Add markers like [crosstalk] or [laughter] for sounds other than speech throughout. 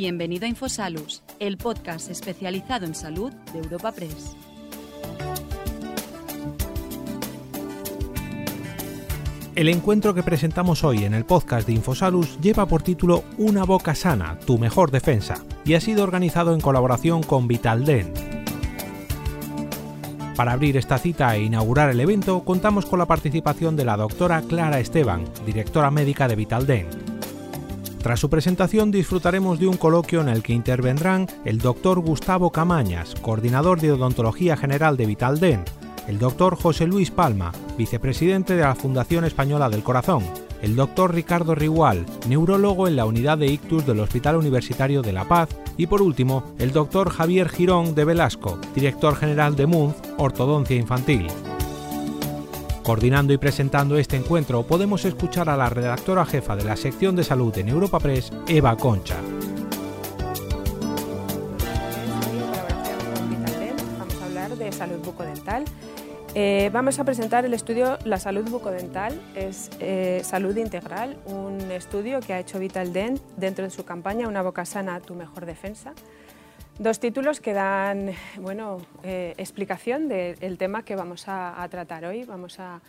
Bienvenido a Infosalus, el podcast especializado en salud de Europa Press. El encuentro que presentamos hoy en el podcast de Infosalus lleva por título Una boca sana, tu mejor defensa, y ha sido organizado en colaboración con Vitaldent. Para abrir esta cita e inaugurar el evento, contamos con la participación de la doctora Clara Esteban, directora médica de Vitaldent. Tras su presentación disfrutaremos de un coloquio en el que intervendrán el doctor Gustavo Camañas, coordinador de odontología general de Vitaldent, el doctor José Luis Palma, vicepresidente de la Fundación Española del Corazón, el doctor Ricardo Rigual, neurólogo en la unidad de ictus del Hospital Universitario de La Paz, y por último, el doctor Javier Girón de Velasco, director general de MUNZ, Ortodoncia Infantil. Coordinando y presentando este encuentro podemos escuchar a la redactora jefa de la sección de salud en Europa Press, Eva Concha. Vamos a hablar de salud bucodental. Eh, vamos a presentar el estudio La salud bucodental, es eh, salud integral, un estudio que ha hecho Vital Dent dentro de su campaña Una boca sana, tu mejor defensa. Dos títulos que dan bueno, eh, explicación del tema que vamos a, tratar hoy. Vamos a,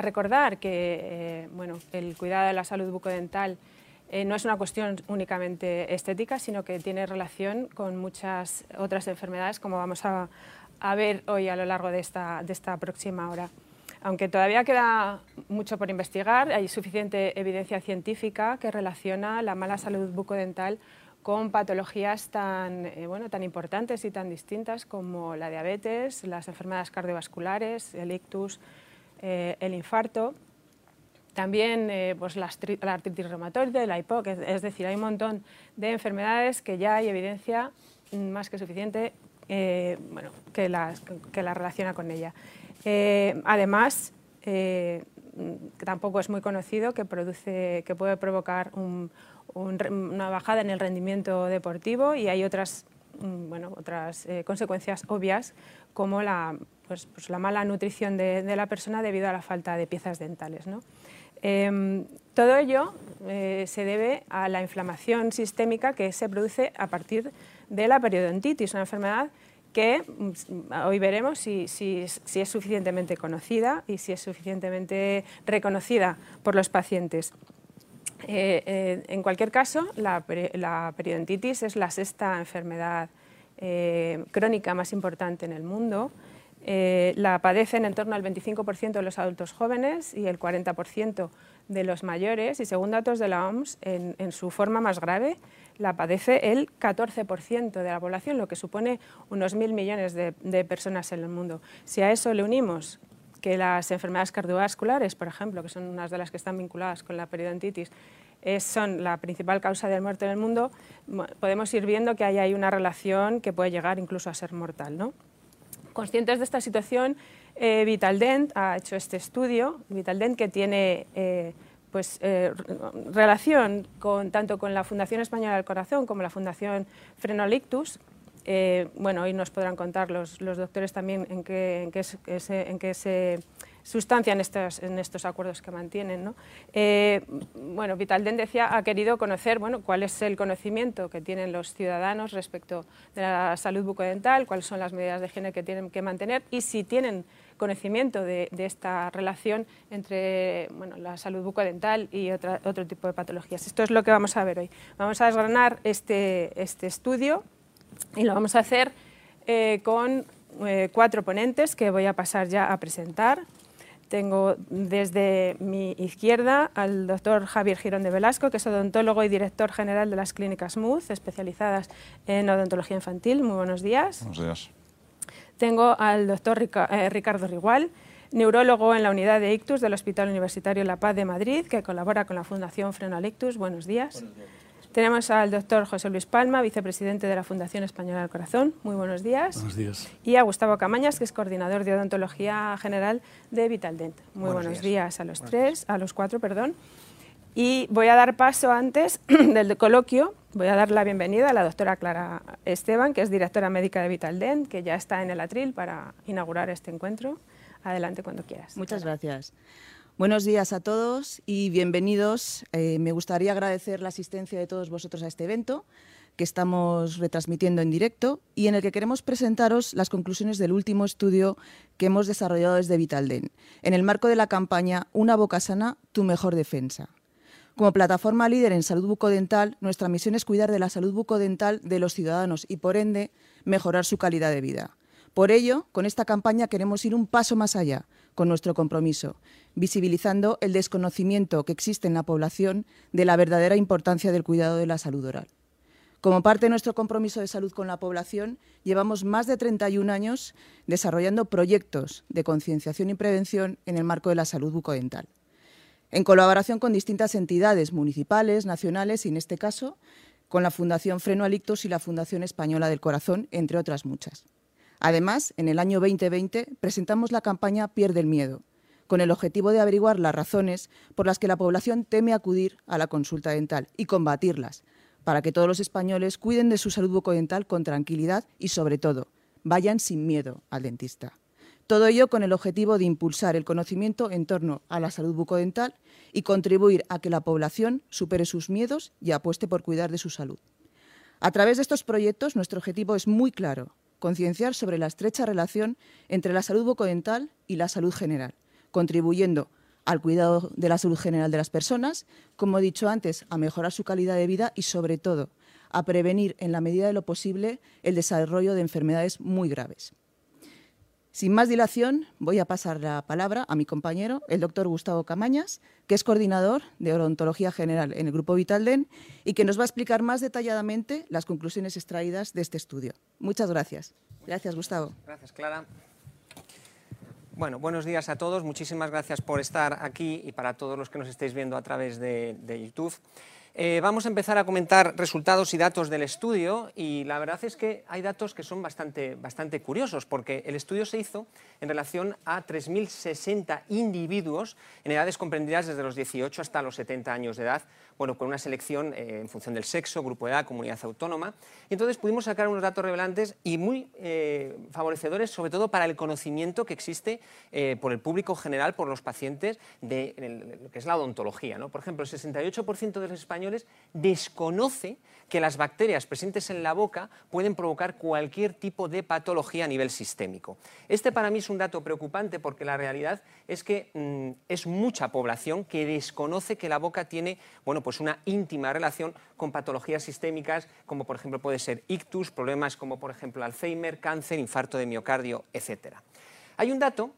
recordar que eh, bueno, el cuidado de la salud bucodental eh, no es una cuestión únicamente estética, sino que tiene relación con muchas otras enfermedades, como vamos a, ver hoy a lo largo de esta próxima hora. Aunque todavía queda mucho por investigar, hay suficiente evidencia científica que relaciona la mala salud bucodental con patologías tan, eh, bueno, tan importantes y tan distintas como la diabetes, las enfermedades cardiovasculares, el ictus, eh, el infarto, también eh, pues la, artritis reumatoide, la EPOC, es, decir, hay un montón de enfermedades que ya hay evidencia más que suficiente bueno, que, la, que la relaciona con ella. además, tampoco es muy conocido que, produce, que puede provocar un, una bajada en el rendimiento deportivo y hay otras, mm, bueno, otras eh, consecuencias obvias como la, pues, pues la mala nutrición de, la persona debido a la falta de piezas dentales. ¿no? Em, todo ello eh, se debe a la inflamación sistémica que se produce a partir de la periodontitis, una enfermedad que mm, hoy veremos si, si, si, es suficientemente conocida y si es suficientemente reconocida por los pacientes. Eh, eh, en cualquier caso, la, periodontitis es la sexta enfermedad eh, crónica más importante en el mundo. la padecen en torno al 25% de los adultos jóvenes y el 40% de los mayores y según datos de la OMS, en, su forma más grave, la padece el 14% de la población, lo que supone unos mil millones de personas en el mundo. Si a eso le unimos que las enfermedades cardiovasculares, por ejemplo, que son unas de las que están vinculadas con la periodontitis, son la principal causa de muerte en el mundo, podemos ir viendo que ahí hay una relación que puede llegar incluso a ser mortal. ¿no? Conscientes de esta situación, eh, Vitaldent ha hecho este estudio, Vitaldent que tiene eh, pues, eh, relación con, tanto con la Fundación Española del Corazón como la Fundación Frenolictus, eh, bueno, hoy nos podrán contar los, doctores también en qué, se, sustancian estos, acuerdos que mantienen. ¿no? Eh, bueno, Vitalden decía, ha querido conocer bueno, cuál es el conocimiento que tienen los ciudadanos respecto de la salud bucodental, cuáles son las medidas de higiene que tienen que mantener y si tienen conocimiento de, esta relación entre bueno, la salud bucodental y otro tipo de patologías. Esto es lo que vamos a ver hoy. Vamos a desgranar este, este estudio y lo vamos a hacer eh, con eh, cuatro ponentes que voy a pasar ya a presentar. Tengo desde mi izquierda al doctor Javier Girón de Velasco, que es odontólogo y director general de las clínicas MUZ, especializadas en odontología infantil. Muy buenos días. Buenos días. Tengo al doctor eh, Ricardo Rigual, neurólogo en la unidad de ictus del Hospital Universitario La Paz de Madrid, que colabora con la Fundación Frenolictus. Buenos días. Buenos días. Tenemos al doctor José Luis Palma, vicepresidente de la Fundación Española del Corazón. Muy buenos días. Buenos días. Y a Gustavo Camañas, que es coordinador de odontología general de Vitaldent. Muy buenos, días. a los tres, a los cuatro, perdón. Y voy a dar paso antes [clears throat] del coloquio, voy a dar la bienvenida a la doctora Clara Esteban, que es directora médica de Vitaldent, que ya está en el atril para inaugurar este encuentro. Adelante cuando quieras. Muchas gracias. Buenos días a todos y bienvenidos. Eh, me gustaría agradecer la asistencia de todos vosotros a este evento. que estamos retransmitiendo en directo y en el que queremos presentaros las conclusiones del último estudio que hemos desarrollado desde Vitalden, en el marco de la campaña Una boca sana, tu mejor defensa. Como plataforma líder en salud bucodental, nuestra misión es cuidar de la salud bucodental de los ciudadanos y, por ende, mejorar su calidad de vida. Por ello, con esta campaña queremos ir un paso más allá con nuestro compromiso, visibilizando el desconocimiento que existe en la población de la verdadera importancia del cuidado de la salud oral. Como parte de nuestro compromiso de salud con la población, llevamos más de 31 años desarrollando proyectos de concienciación y prevención en el marco de la salud bucodental, en colaboración con distintas entidades municipales, nacionales y, en este caso, con la Fundación Freno Alictos y la Fundación Española del Corazón, entre otras muchas. Además, en el año 2020 presentamos la campaña Pierde el Miedo, con el objetivo de averiguar las razones por las que la población teme acudir a la consulta dental y combatirlas, para que todos los españoles cuiden de su salud bucodental con tranquilidad y, sobre todo, vayan sin miedo al dentista. Todo ello con el objetivo de impulsar el conocimiento en torno a la salud bucodental y contribuir a que la población supere sus miedos y apueste por cuidar de su salud. A través de estos proyectos, nuestro objetivo es muy claro, concienciar sobre la estrecha relación entre la salud bucodental y la salud general, contribuyendo al cuidado de la salud general de las personas, como he dicho antes, a mejorar su calidad de vida y, sobre todo, a prevenir en la medida de lo posible el desarrollo de enfermedades muy graves. Sin más dilación, voy a pasar la palabra a mi compañero, el doctor Gustavo Camañas, que es coordinador de odontología general en el Grupo Vitalden y que nos va a explicar más detalladamente las conclusiones extraídas de este estudio. Muchas gracias. Gracias, Gustavo. Gracias, Clara. Bueno, buenos días a todos. Muchísimas gracias por estar aquí y para todos los que nos estéis viendo a través de, de YouTube. Eh, vamos a empezar a comentar resultados y datos del estudio y la verdad es que hay datos que son bastante, bastante curiosos porque el estudio se hizo en relación a 3.060 individuos en edades comprendidas desde los 18 hasta los 70 años de edad, bueno, con una selección eh, en función del sexo, grupo de edad, comunidad autónoma. Y entonces pudimos sacar unos datos revelantes y muy eh, favorecedores, sobre todo para el conocimiento que existe por el público general, por los pacientes, de lo que es la odontología. ¿no? Por ejemplo, el 68% de los españoles desconoce que las bacterias presentes en la boca pueden provocar cualquier tipo de patología a nivel sistémico. Este para mí es un dato preocupante porque la realidad es que mm, es mucha población que desconoce que la boca tiene bueno, pues una íntima relación con patologías sistémicas como por ejemplo puede ser ictus, problemas como por ejemplo Alzheimer, cáncer, infarto de miocardio, etc. Hay un dato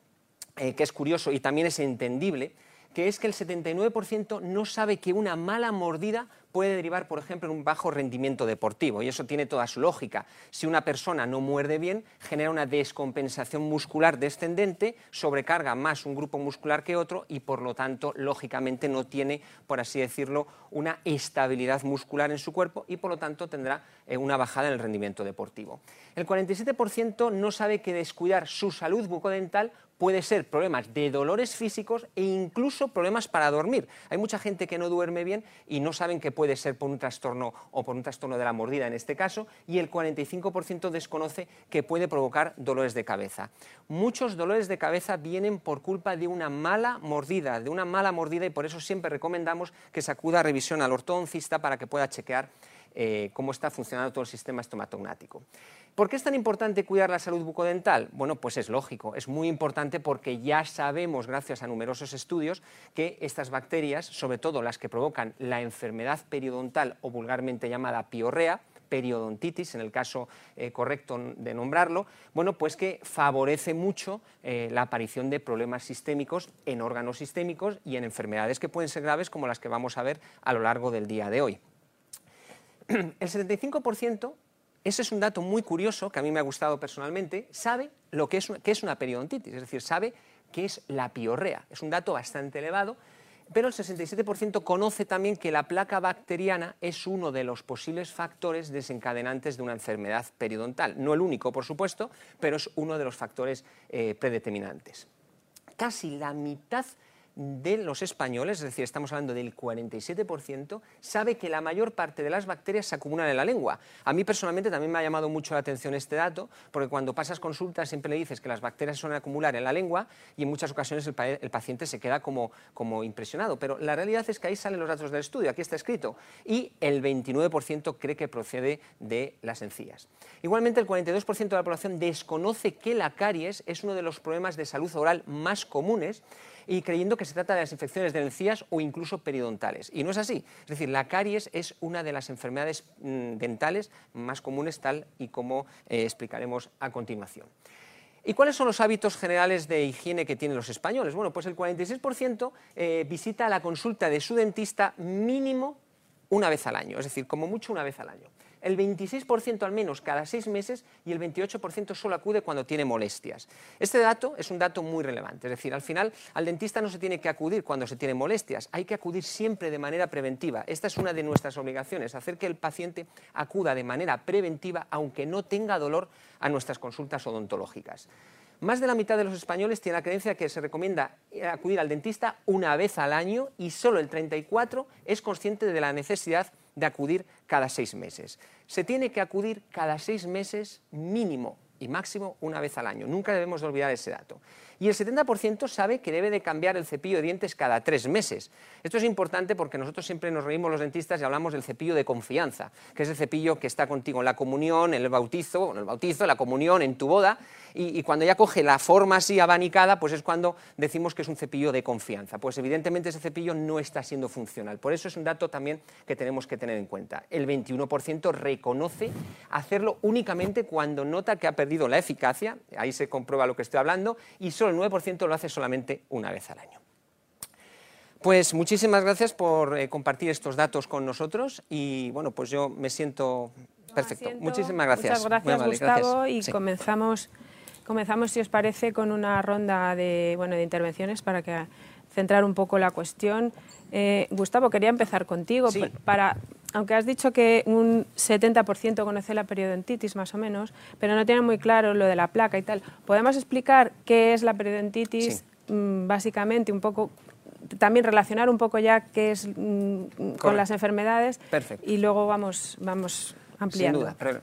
eh, que es curioso y también es entendible, que es que el 79% no sabe que una mala mordida puede derivar, por ejemplo, en un bajo rendimiento deportivo, y eso tiene toda su lógica. Si una persona no muerde bien, genera una descompensación muscular descendente, sobrecarga más un grupo muscular que otro y, por lo tanto, lógicamente no tiene, por así decirlo, una estabilidad muscular en su cuerpo y, por lo tanto, tendrá eh, una bajada en el rendimiento deportivo. El 47% no sabe que descuidar su salud bucodental puede ser problemas de dolores físicos e incluso problemas para dormir. Hay mucha gente que no duerme bien y no saben que puede ser por un trastorno o por un trastorno de la mordida en este caso, y el 45% desconoce que puede provocar dolores de cabeza. Muchos dolores de cabeza vienen por culpa de una mala mordida, de una mala mordida y por eso siempre recomendamos que se acuda a revisión al ortodoncista para que pueda chequear eh, cómo está funcionando todo el sistema estomatognático. ¿Por qué es tan importante cuidar la salud bucodental? Bueno, pues es lógico, es muy importante porque ya sabemos, gracias a numerosos estudios, que estas bacterias, sobre todo las que provocan la enfermedad periodontal o vulgarmente llamada piorrea, periodontitis, en el caso eh, correcto de nombrarlo, bueno, pues que favorece mucho eh, la aparición de problemas sistémicos en órganos sistémicos y en enfermedades que pueden ser graves como las que vamos a ver a lo largo del día de hoy. [clears throat] El 75% ese es un dato muy curioso que a mí me ha gustado personalmente. Sabe lo que es, una periodontitis, es decir, sabe qué es la piorrea. Es un dato bastante elevado, pero el 67% conoce también que la placa bacteriana es uno de los posibles factores desencadenantes de una enfermedad periodontal. No el único, por supuesto, pero es uno de los factores eh, predeterminantes. Casi la mitad de los españoles, es decir, estamos hablando del 47%, sabe que la mayor parte de las bacterias se acumulan en la lengua. A mí personalmente también me ha llamado mucho la atención este dato, porque cuando pasas consultas siempre le dices que las bacterias suelen acumular en la lengua y en muchas ocasiones el, paciente se queda como, como impresionado. Pero la realidad es que ahí salen los datos del estudio, aquí está escrito, y el 29% cree que procede de las encías. Igualmente, el 42% de la población desconoce que la caries es uno de los problemas de salud oral más comunes y creyendo que se trata de las infecciones de encías o incluso periodontales. Y no es así. Es decir, la caries es una de las enfermedades mm, dentales más comunes, tal y como eh, explicaremos a continuación. ¿Y cuáles son los hábitos generales de higiene que tienen los españoles? Bueno, pues el 46% eh, visita la consulta de su dentista mínimo una vez al año, es decir, como mucho una vez al año el 26% al menos cada seis meses y el 28% solo acude cuando tiene molestias. Este dato es un dato muy relevante, es decir, al final al dentista no se tiene que acudir cuando se tiene molestias, hay que acudir siempre de manera preventiva. Esta es una de nuestras obligaciones, hacer que el paciente acuda de manera preventiva aunque no tenga dolor a nuestras consultas odontológicas. Más de la mitad de los españoles tiene la creencia que se recomienda acudir al dentista una vez al año y solo el 34% es consciente de la necesidad acudir cada seis meses. Se tiene que acudir cada seis meses mínimo y máximo una vez al año. Nunca debemos olvidar ese dato y el 70% sabe que debe de cambiar el cepillo de dientes cada tres meses. Esto es importante porque nosotros siempre nos reímos los dentistas y hablamos del cepillo de confianza, que es el cepillo que está contigo en la comunión, en el bautizo, en el bautizo, la comunión, en tu boda, y, cuando ya coge la forma así abanicada, pues es cuando decimos que es un cepillo de confianza. Pues evidentemente ese cepillo no está siendo funcional. Por eso es un dato también que tenemos que tener en cuenta. El 21% reconoce hacerlo únicamente cuando nota que ha perdido la eficacia, ahí se comprueba lo que estoy hablando, y solo el 9% lo hace solamente una vez al año. Pues muchísimas gracias por eh, compartir estos datos con nosotros y bueno, pues yo me siento perfecto. Muchísimas gracias. Muchas gracias, Gustavo, y comenzamos, comenzamos, si os parece, con una ronda de, bueno, de intervenciones para que centrar un poco la cuestión. Eh, Gustavo, quería empezar contigo para aunque has dicho que un 70% conoce la periodontitis más o menos, pero no tiene muy claro lo de la placa y tal, ¿podemos explicar qué es la periodontitis mm, básicamente un poco también relacionar un poco ya qué es mm, con las enfermedades. Y luego vamos, vamos ampliando. Sin duda.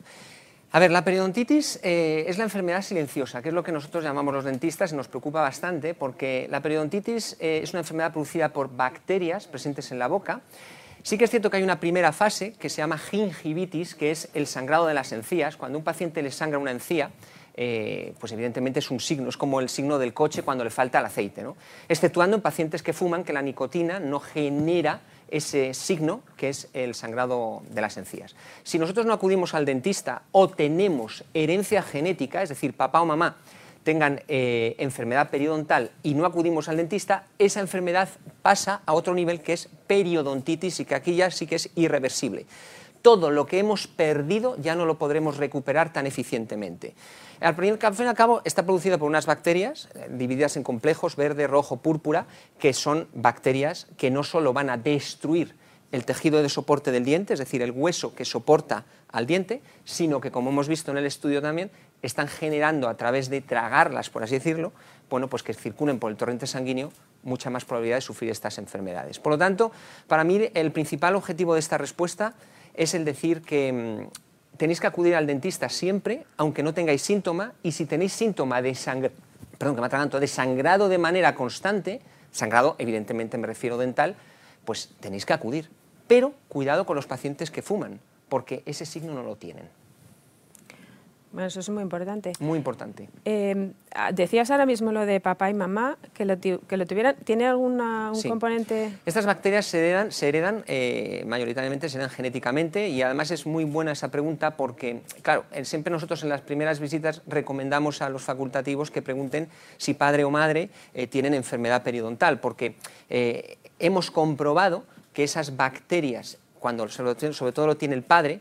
a ver, la periodontitis eh, es la enfermedad silenciosa, que es lo que nosotros llamamos los dentistas y nos preocupa bastante porque la periodontitis eh, es una enfermedad producida por bacterias presentes en la boca Sí que es cierto que hay una primera fase que se llama gingivitis, que es el sangrado de las encías. Cuando un paciente le sangra una encía, eh, pues evidentemente es un signo, es como el signo del coche cuando le falta el aceite, ¿no? exceptuando en pacientes que fuman que la nicotina no genera ese signo que es el sangrado de las encías. Si nosotros no acudimos al dentista o tenemos herencia genética, es decir, papá o mamá tengan eh, enfermedad periodontal y no acudimos al dentista, esa enfermedad pasa a otro nivel que es periodontitis y que aquí ya sí que es irreversible. Todo lo que hemos perdido ya no lo podremos recuperar tan eficientemente. Al fin y al cabo está producido por unas bacterias eh, divididas en complejos verde, rojo, púrpura, que son bacterias que no solo van a destruir el tejido de soporte del diente, es decir, el hueso que soporta al diente, sino que, como hemos visto en el estudio también, están generando a través de tragarlas, por así decirlo, bueno, pues que circulen por el torrente sanguíneo mucha más probabilidad de sufrir estas enfermedades. Por lo tanto, para mí el principal objetivo de esta respuesta es el decir que mm, tenéis que acudir al dentista siempre, aunque no tengáis síntoma, y si tenéis síntoma de perdón, que me de sangrado de manera constante, sangrado evidentemente me refiero dental, pues tenéis que acudir. Pero cuidado con los pacientes que fuman, porque ese signo no lo tienen. Bueno, eso es muy importante. Muy importante. Em, ah, decías ahora mismo lo de papá y mamá, que lo, que lo tuvieran. ¿Tiene algún componente...? Estas bacterias se heredan, se heredan eh, mayoritariamente se heredan genéticamente y además es muy buena esa pregunta porque, claro, siempre nosotros en las primeras visitas recomendamos a los facultativos que pregunten si padre o madre eh, tienen enfermedad periodontal, porque eh, hemos comprobado que esas bacterias, cuando sobre todo lo tiene el padre,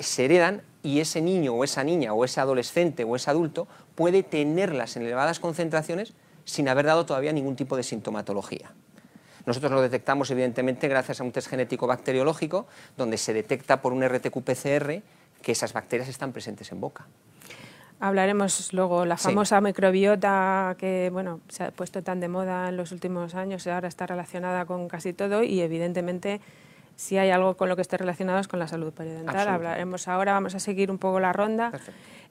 se heredan y ese niño o esa niña o ese adolescente o ese adulto puede tenerlas en elevadas concentraciones sin haber dado todavía ningún tipo de sintomatología. Nosotros lo detectamos evidentemente gracias a un test genético bacteriológico donde se detecta por un RTQ-PCR que esas bacterias están presentes en boca. Hablaremos luego la famosa microbiota que bueno se ha puesto tan de moda en los últimos años y ahora está relacionada con casi todo y evidentemente si hay algo con lo que esté relacionado es con la salud periodontal. Hablaremos ahora, vamos a seguir un poco la ronda.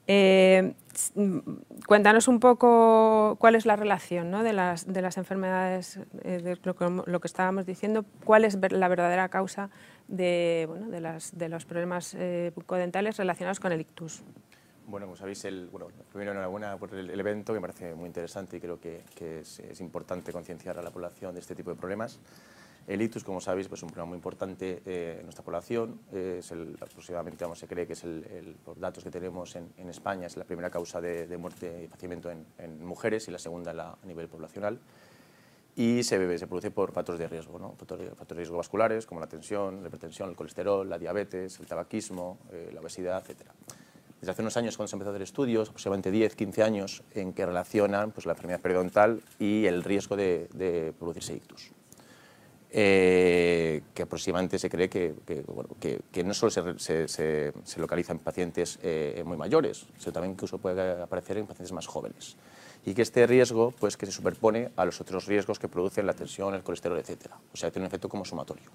Eh, cuéntanos un poco cuál es la relación ¿no? de, las, de las enfermedades, eh, de lo que, estábamos diciendo, cuál es la verdadera causa de, bueno, de, las, de los problemas eh, bucodentales relacionados con el ictus. Bueno, como sabéis, el, bueno, primero enhorabuena por el, evento, que me parece muy interesante y creo que, es, importante concienciar a la población de este tipo de problemas. El ictus, como sabéis, pues es un problema muy importante eh, en nuestra población. el, aproximadamente, se cree que es el, por datos que tenemos en, España, es la primera causa de, muerte y fallecimiento en, mujeres y la segunda a nivel poblacional. Y se, produce por factores de riesgo, ¿no? factores, de riesgo vasculares como la tensión, la hipertensión, el colesterol, la diabetes, el tabaquismo, eh, la obesidad, etcétera desde hace unos años cuando se empezó a hacer estudios, aproximadamente 10, 15 años, en que relacionan pues, la enfermedad periodontal y el riesgo de, de producirse ictus. Eh, que aproximadamente se cree que, que, no solo se, se, se, localiza en pacientes eh, muy mayores, sino también incluso puede aparecer en pacientes más jóvenes. Y que este riesgo pues, que se superpone a los otros riesgos que producen la tensión, el colesterol, etc. O sea, tiene un efecto como sumatorio.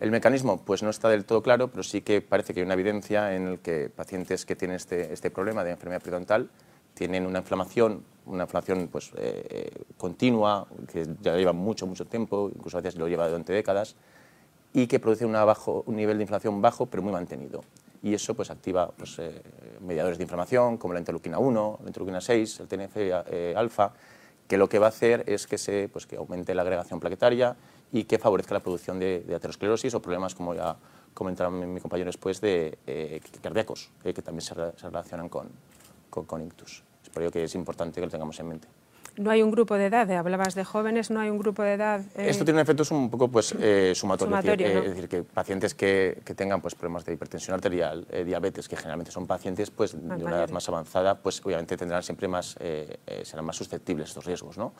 El mecanismo pues no está del todo claro, pero sí que parece que hay una evidencia en el que pacientes que tienen este, este problema de enfermedad periodontal tienen una inflamación, una inflamación pues, eh, continua, que ya lleva mucho, mucho tiempo, incluso a veces lo lleva durante décadas, y que produce una bajo, un nivel de inflamación bajo, pero muy mantenido. Y eso pues, activa pues, eh, mediadores de inflamación, como la interleuquina 1, la interleuquina 6, el TNF-alfa, eh, que lo que va a hacer es que, se, pues, que aumente la agregación plaquetaria y que favorezca la producción de, aterosclerosis o problemas, como ya comentaron mi compañero después, de eh, cardíacos, eh, que también se, relacionan con, con, ictus. Es por ello que es importante que lo tengamos en mente. No hay un grupo de edad, hablabas de jóvenes, no hay un grupo de edad. Eh, Esto tiene efectos un poco pues, sumatorios, es, decir, que pacientes que, que, tengan pues, problemas de hipertensión arterial, diabetes, que generalmente son pacientes pues, de una edad más avanzada, pues obviamente tendrán siempre más, serán más susceptibles a estos riesgos. ¿no?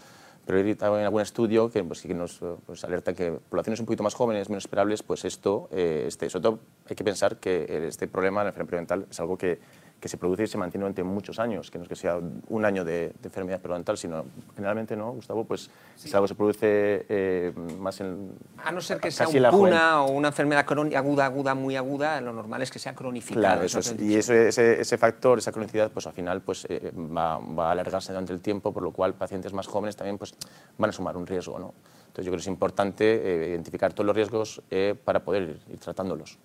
pero he en algún estudio que, pues, que nos pues, alerta que poblaciones un poquito más jóvenes, menos esperables, pues esto, eh, este, sobre todo hay que pensar que este problema, la enfermedad periodontal, es algo que que se produce y se mantiene durante muchos años, que no es que sea un año de, enfermedad periodontal, sino generalmente, ¿no, Gustavo? Pues es algo que se produce eh, más en... A no ser que sea una o una enfermedad aguda, aguda, muy aguda, lo normal es que sea cronificada. Claro, eso y eso, ese, ese, factor, esa cronicidad, pues al final pues, eh, va, va, a alargarse durante el tiempo, por lo cual pacientes más jóvenes también pues, van a sumar un riesgo, ¿no? Entonces yo creo que es importante eh, identificar todos los riesgos para poder ir, tratándolos.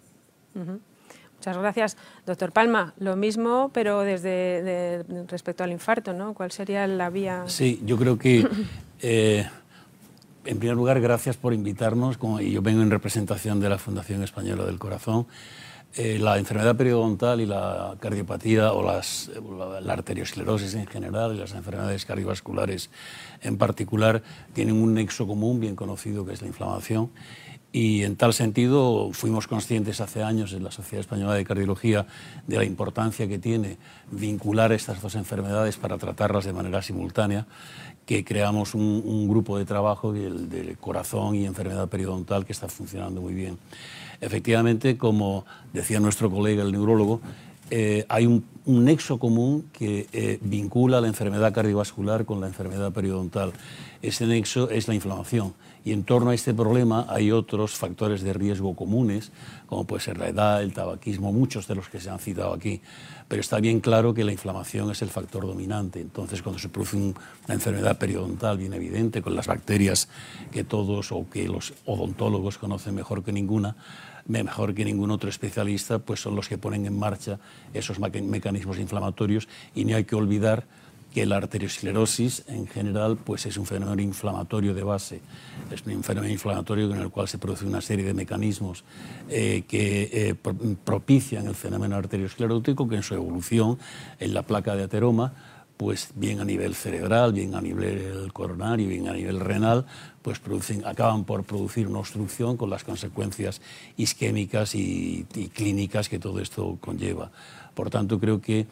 Muchas gracias. Doctor Palma, lo mismo, pero desde respecto al infarto, ¿no? ¿Cuál sería la vía? Sí, yo creo que, eh, en primer lugar, gracias por invitarnos, y yo vengo en representación de la Fundación Española del Corazón. Eh, la enfermedad periodontal y la cardiopatía o las, la, arteriosclerosis en general y las enfermedades cardiovasculares en particular tienen un nexo común bien conocido que es la inflamación y en tal sentido fuimos conscientes hace años en la Sociedad Española de Cardiología de la importancia que tiene vincular estas dos enfermedades para tratarlas de manera simultánea, que creamos un, grupo de trabajo, el de corazón y enfermedad periodontal, que está funcionando muy bien. Efectivamente, como decía nuestro colega el neurólogo, eh, hay un, nexo común que eh, vincula la enfermedad cardiovascular con la enfermedad periodontal. Ese nexo es la inflamación. Y en torno a este problema hay otros factores de riesgo comunes, como puede ser la edad, el tabaquismo, muchos de los que se han citado aquí. Pero está bien claro que la inflamación es el factor dominante. Entonces, cuando se produce una enfermedad periodontal bien evidente, con las bacterias que todos o que los odontólogos conocen mejor que ninguna, mejor que ningún otro especialista, pues son los que ponen en marcha esos mecanismos inflamatorios y no hay que olvidar que la arteriosclerosis en general pues es un fenómeno inflamatorio de base, es un fenómeno inflamatorio en el cual se produce una serie de mecanismos eh, que eh, propician el fenómeno arteriosclerótico que en su evolución en la placa de ateroma pues bien a nivel cerebral, bien a nivel coronario, bien a nivel renal, pues producen, acaban por producir una obstrucción con las consecuencias isquémicas y, y clínicas que todo esto conlleva. Por tanto, creo que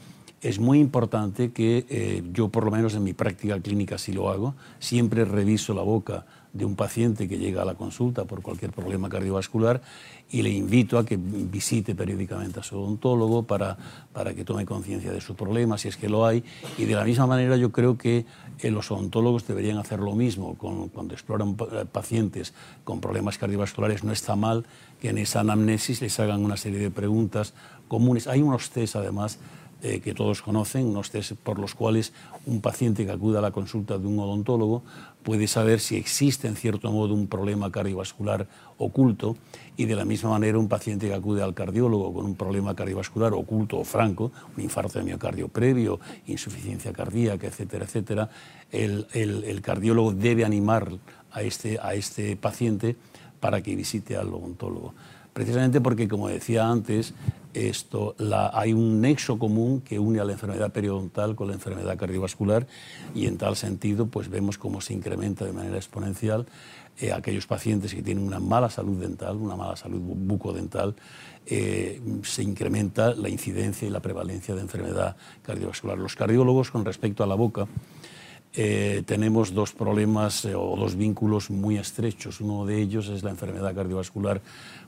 es muy importante que eh, yo, por lo menos en mi práctica clínica, si lo hago, siempre reviso la boca de un paciente que llega a la consulta por cualquier problema cardiovascular y le invito a que visite periódicamente a su odontólogo para, para que tome conciencia de su problema, si es que lo hay. Y de la misma manera yo creo que eh, los odontólogos deberían hacer lo mismo cuando exploran eh, pacientes con problemas cardiovasculares. No está mal que en esa anamnesis les hagan una serie de preguntas comunes. Hay unos test además eh, que todos conocen, unos test por los cuales un paciente que acude a la consulta de un odontólogo puede saber si existe en cierto modo un problema cardiovascular oculto y de la misma manera un paciente que acude al cardiólogo con un problema cardiovascular oculto o franco, un infarto de miocardio previo, insuficiencia cardíaca, etcétera, etcétera, el, el, cardiólogo debe animar a este, a este paciente para que visite al odontólogo. Precisamente porque, como decía antes, esto, hay un nexo común que une a la enfermedad periodontal con la enfermedad cardiovascular y en tal sentido pues vemos cómo se incrementa de manera exponencial eh, aquellos pacientes que tienen una mala salud dental, una mala salud bucodental, eh, se incrementa la incidencia y la prevalencia de enfermedad cardiovascular. Los cardiólogos con respecto a la boca eh, tenemos dos problemas o dos vínculos muy estrechos. Uno de ellos es la enfermedad cardiovascular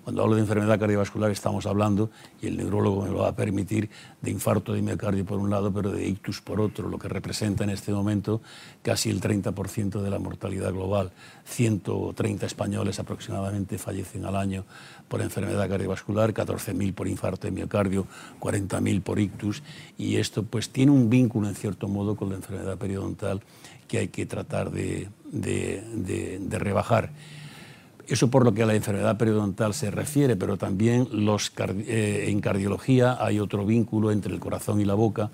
cuando hablo de enfermedad cardiovascular estamos hablando, y el neurólogo me lo va a permitir, de infarto de miocardio por un lado, pero de ictus por otro, lo que representa en este momento casi el 30% de la mortalidad global. 130 españoles aproximadamente fallecen al año por enfermedad cardiovascular, 14.000 por infarto de miocardio, 40.000 por ictus, y esto pues tiene un vínculo en cierto modo con la enfermedad periodontal que hay que tratar de, de rebajar. Eso por lo que a la enfermedad periodontal se refiere, pero también eh, en cardiología hay otro vínculo entre el corazón y la boca,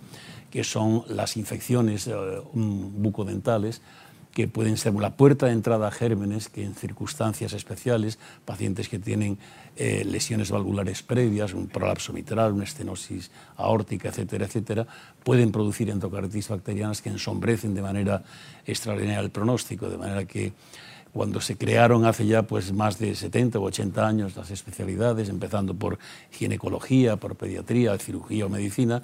que son las infecciones eh, bucodentales, que pueden ser la puerta de entrada a gérmenes que en circunstancias especiales, pacientes que tienen eh, lesiones valvulares previas, un prolapso mitral, una estenosis aórtica, etcétera, etcétera, pueden producir endocarditis bacterianas que ensombrecen de manera extraordinaria el pronóstico, de manera que cuando se crearon hace ya pues, más de 70 o 80 años las especialidades, empezando por ginecología, por pediatría, cirugía o medicina,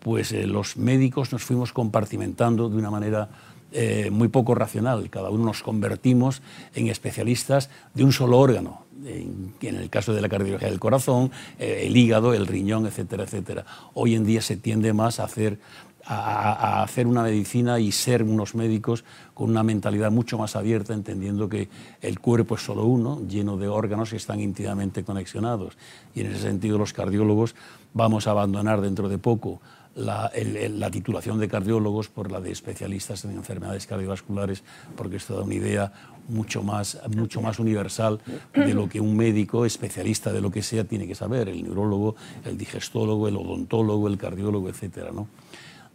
pues eh, los médicos nos fuimos compartimentando de una manera eh, muy poco racional. Cada uno nos convertimos en especialistas de un solo órgano, en, el caso de la cardiología del corazón, eh, el hígado, el riñón, etcétera, etcétera. Hoy en día se tiende más a hacer a, hacer una medicina y ser unos médicos con una mentalidad mucho más abierta, entendiendo que el cuerpo es solo uno, lleno de órganos que están íntimamente conexionados. Y en ese sentido los cardiólogos vamos a abandonar dentro de poco la, titulación de cardiólogos por la de especialistas en enfermedades cardiovasculares, porque esto da una idea mucho más, mucho más universal de lo que un médico especialista de lo que sea tiene que saber, el neurólogo, el digestólogo, el odontólogo, el cardiólogo, etcétera, ¿no?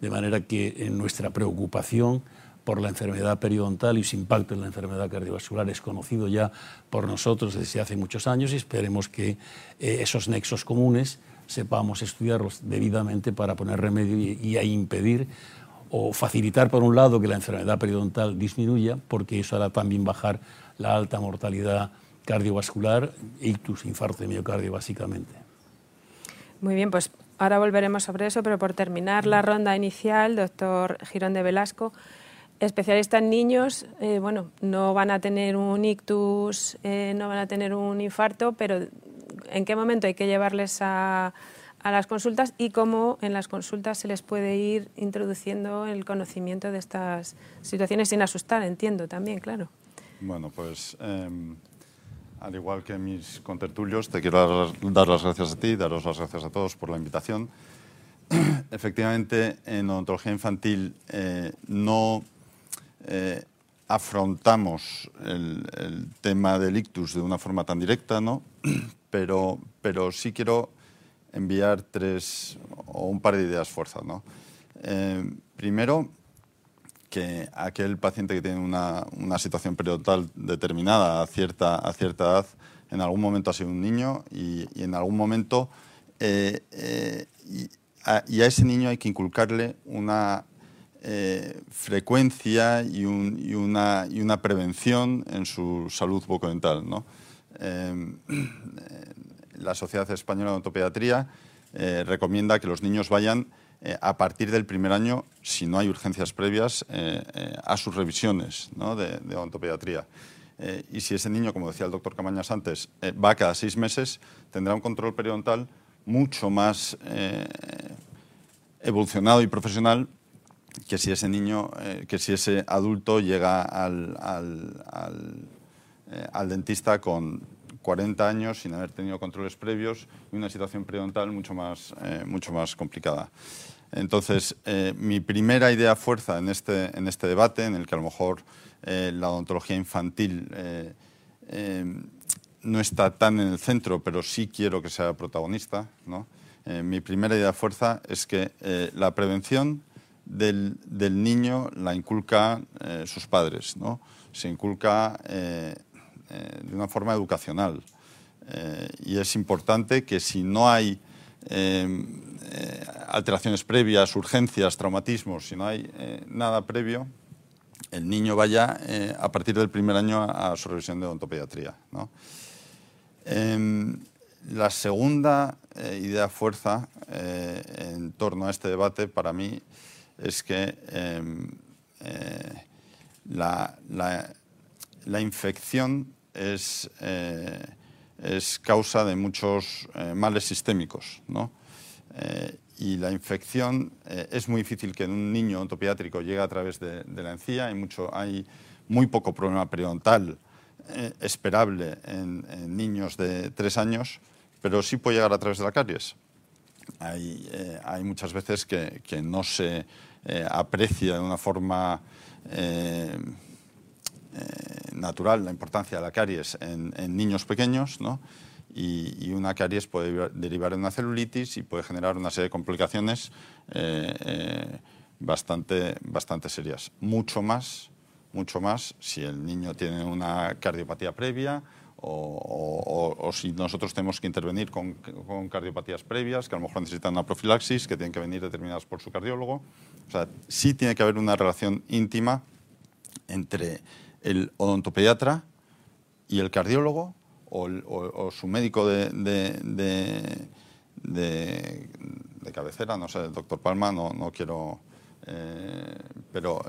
De manera que en nuestra preocupación por la enfermedad periodontal y su impacto en la enfermedad cardiovascular es conocido ya por nosotros desde hace muchos años y esperemos que eh, esos nexos comunes sepamos estudiarlos debidamente para poner remedio y, a impedir o facilitar, por un lado, que la enfermedad periodontal disminuya, porque eso hará también bajar la alta mortalidad cardiovascular, ictus, infarto de miocardio, básicamente. Muy bien, pues Ahora volveremos sobre eso, pero por terminar la ronda inicial, doctor Girón de Velasco, especialista en niños, eh, bueno, no van a tener un ictus, eh, no van a tener un infarto, pero ¿en qué momento hay que llevarles a, a, las consultas y cómo en las consultas se les puede ir introduciendo el conocimiento de estas situaciones sin asustar, entiendo también, claro? Bueno, pues em, al igual que mis contertulios, te quiero dar las gracias a ti, daros las gracias a todos por la invitación. [clears throat] Efectivamente, en odontología infantil eh, no eh, afrontamos el, tema del ictus de una forma tan directa, ¿no? [clears throat] pero, pero sí quiero enviar tres o un par de ideas fuerza. ¿no? Eh, primero, que aquel paciente que tiene una, una, situación periodontal determinada a cierta, a cierta edad, en algún momento ha sido un niño y, en algún momento, eh, eh, y, a, ese niño hay que inculcarle una eh, frecuencia y, un, y, una, y, una, prevención en su salud bucodental. ¿no? [clears throat] la Sociedad Española de Odontopediatría recomienda que los niños vayan eh, a partir del primer año, si no hay urgencias previas, eh, eh, a sus revisiones de, odontopediatría. eh, y si ese niño, como decía el doctor Camañas antes, va cada seis meses, tendrá un control periodontal mucho más evolucionado y profesional que si ese niño, que si ese adulto llega al, al dentista con 40 años sin haber tenido controles previos y una situación periodontal mucho más, mucho más complicada. Entonces, mi primera idea fuerza en este, en este debate, en el que a lo mejor eh, la odontología infantil eh, eh, no está tan en el centro, pero sí quiero que sea protagonista. mi primera idea de fuerza es que la prevención del, niño la inculca sus padres, ¿no? se inculca de una forma educacional. y es importante que si no hay alteraciones previas, urgencias, traumatismos, si no hay nada previo, el niño vaya eh, a partir del primer año a, su revisión de odontopediatría. Em, la segunda eh, idea fuerza eh, en torno a este debate para mí es que em, la, infección es, es, causa de muchos males sistémicos. ¿no? y la infección eh, es muy difícil que en un niño ontopediátrico llegue a través de, la encía. Hay, mucho, hay muy poco problema periodontal eh, esperable en, niños de tres años, pero sí puede llegar a través de la caries. Hay, eh, hay muchas veces que, que no se aprecia de una forma natural la importancia de la caries en, niños pequeños, y, una caries puede derivar en una celulitis y puede generar una serie de complicaciones eh, eh, bastante, bastante serias. Mucho más, mucho más si el niño tiene una cardiopatía previa o, si nosotros tenemos que intervenir con, cardiopatías previas, que a lo mejor necesitan una profilaxis, que tienen que venir determinadas por su cardiólogo. O sea, sí tiene que haber una relación íntima entre el odontopediatra y el cardiólogo o, su médico de, cabecera, no sé, el doctor Palma, no, no quiero... Eh, pero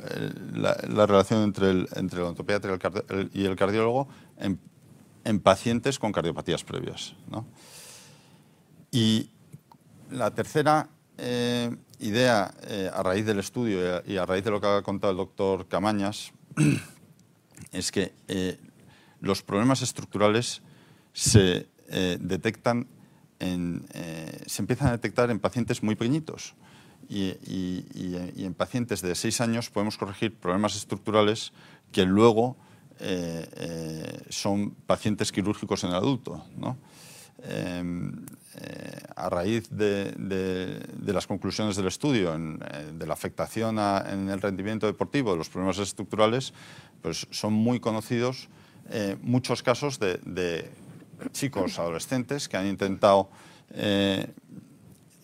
la, relación entre el, entre el odontopediatra y el, cardiólogo en, en, pacientes con cardiopatías previas. ¿no? Y la tercera eh, idea, eh, a raíz del estudio y a, raíz de lo que ha contado el doctor Camañas, [clears throat] es que los problemas estructurales se eh, detectan eh, se empiezan a detectar en pacientes muy pequeñitos. Y, en pacientes de 6 años podemos corregir problemas estructurales que luego eh, son pacientes quirúrgicos en el adulto. Em, a raíz de, las conclusiones del estudio, de la afectación en el rendimiento deportivo de los problemas estructurales, pues son muy conocidos muchos casos de chicos adolescentes que han intentado eh,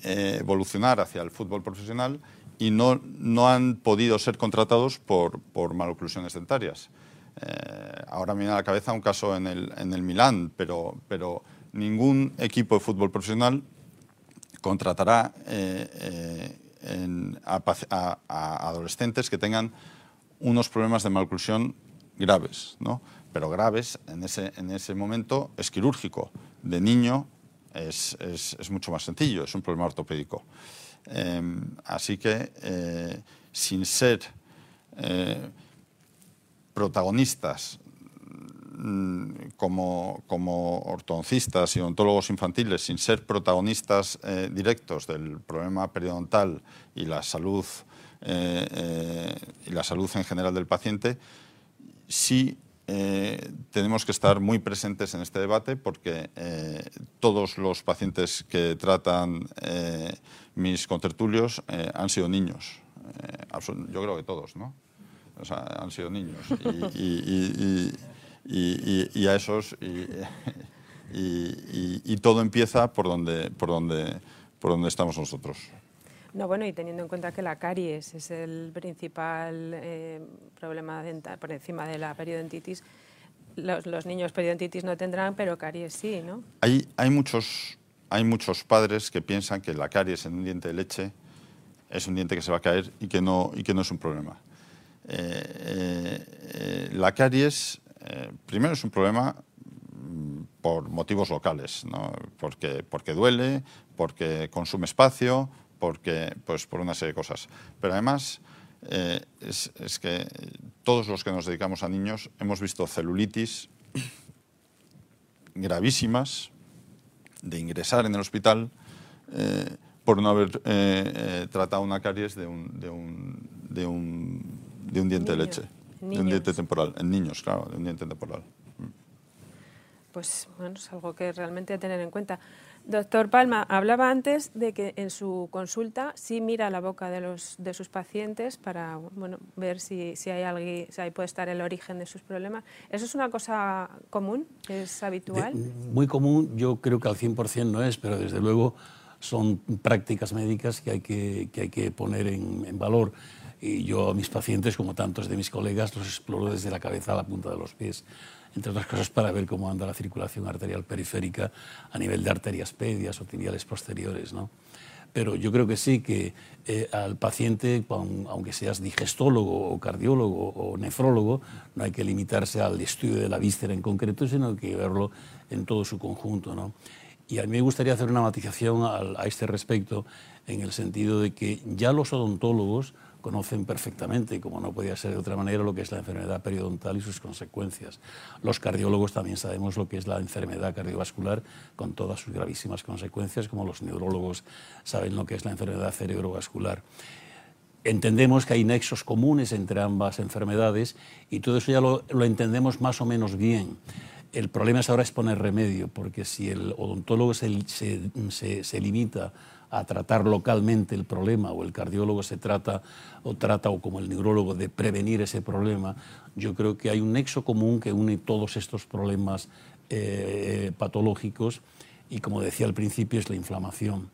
eh, evolucionar hacia el fútbol profesional y no, no han podido ser contratados por, por maloclusiones dentarias. Eh, ahora me viene a la cabeza un caso en el, en el Milán, pero, pero ningún equipo de fútbol profesional contratará a, a, adolescentes que tengan unos problemas de maloclusión graves. ¿no? pero graves, en ese, en ese momento es quirúrgico. De niño es, es, mucho más sencillo, es un problema ortopédico. Em, así que, eh, sin ser eh, protagonistas como, como, ortodoncistas y odontólogos infantiles, sin ser protagonistas eh, directos del problema periodontal y la salud y la salud en general del paciente, sí eh, tenemos que estar muy presentes en este debate porque eh, todos los pacientes que tratan eh, mis contertulios han sido niños. yo creo que todos, ¿no? O sea, han sido niños. Y, y a esos... [laughs] Y, todo empieza por donde, por, donde, por donde estamos nosotros. No, bueno, y teniendo en cuenta que la caries es el principal eh, problema dental por encima de la periodontitis, los, niños periodontitis no tendrán, pero caries sí, ¿no? Hay, hay, muchos, hay muchos padres que piensan que la caries en un diente de leche es un diente que se va a caer y que no, y que no es un problema. Eh, eh, la caries eh, primero es un problema mm, por motivos locales, ¿no? porque, porque duele, porque consume espacio, porque, pues, por una serie de cosas. Pero además eh, es, es, que todos los que nos dedicamos a niños hemos visto celulitis [coughs] gravísimas de ingresar en el hospital eh, por no haber eh, eh, tratado una caries de un, de un, de un, de un diente Niño. de leche, de un diente temporal, en niños, claro, de un diente temporal. Pues bueno, es algo que realmente hay que tener en cuenta. Doctor Palma, hablaba antes de que en su consulta sí mira la boca de, los, de sus pacientes para bueno, ver si, si, hay alguien, si ahí puede estar el origen de sus problemas. ¿Eso es una cosa común? ¿Es habitual? De- muy común, yo creo que al 100% no es, pero desde luego son prácticas médicas que hay que, que, hay que poner en, en valor. Y yo a mis pacientes, como tantos de mis colegas, los exploro desde la cabeza a la punta de los pies, entre otras cosas para ver cómo anda la circulación arterial periférica a nivel de arterias pedias o tibiales posteriores. ¿no? Pero yo creo que sí, que eh, al paciente, aunque seas digestólogo o cardiólogo o nefrólogo, no hay que limitarse al estudio de la víscera en concreto, sino que verlo en todo su conjunto. ¿no? Y a mí me gustaría hacer una matización al- a este respecto, en el sentido de que ya los odontólogos conocen perfectamente, como no podía ser de otra manera, lo que es la enfermedad periodontal y sus consecuencias. Los cardiólogos también sabemos lo que es la enfermedad cardiovascular con todas sus gravísimas consecuencias, como los neurólogos saben lo que es la enfermedad cerebrovascular. Entendemos que hay nexos comunes entre ambas enfermedades y todo eso ya lo, entendemos más o menos bien. El problema es ahora es poner remedio, porque si el odontólogo se, se, se, se limita a tratar localmente el problema o el cardiólogo se trata o trata o como el neurólogo de prevenir ese problema, yo creo que hay un nexo común que une todos estos problemas eh, patológicos y como decía al principio es la inflamación.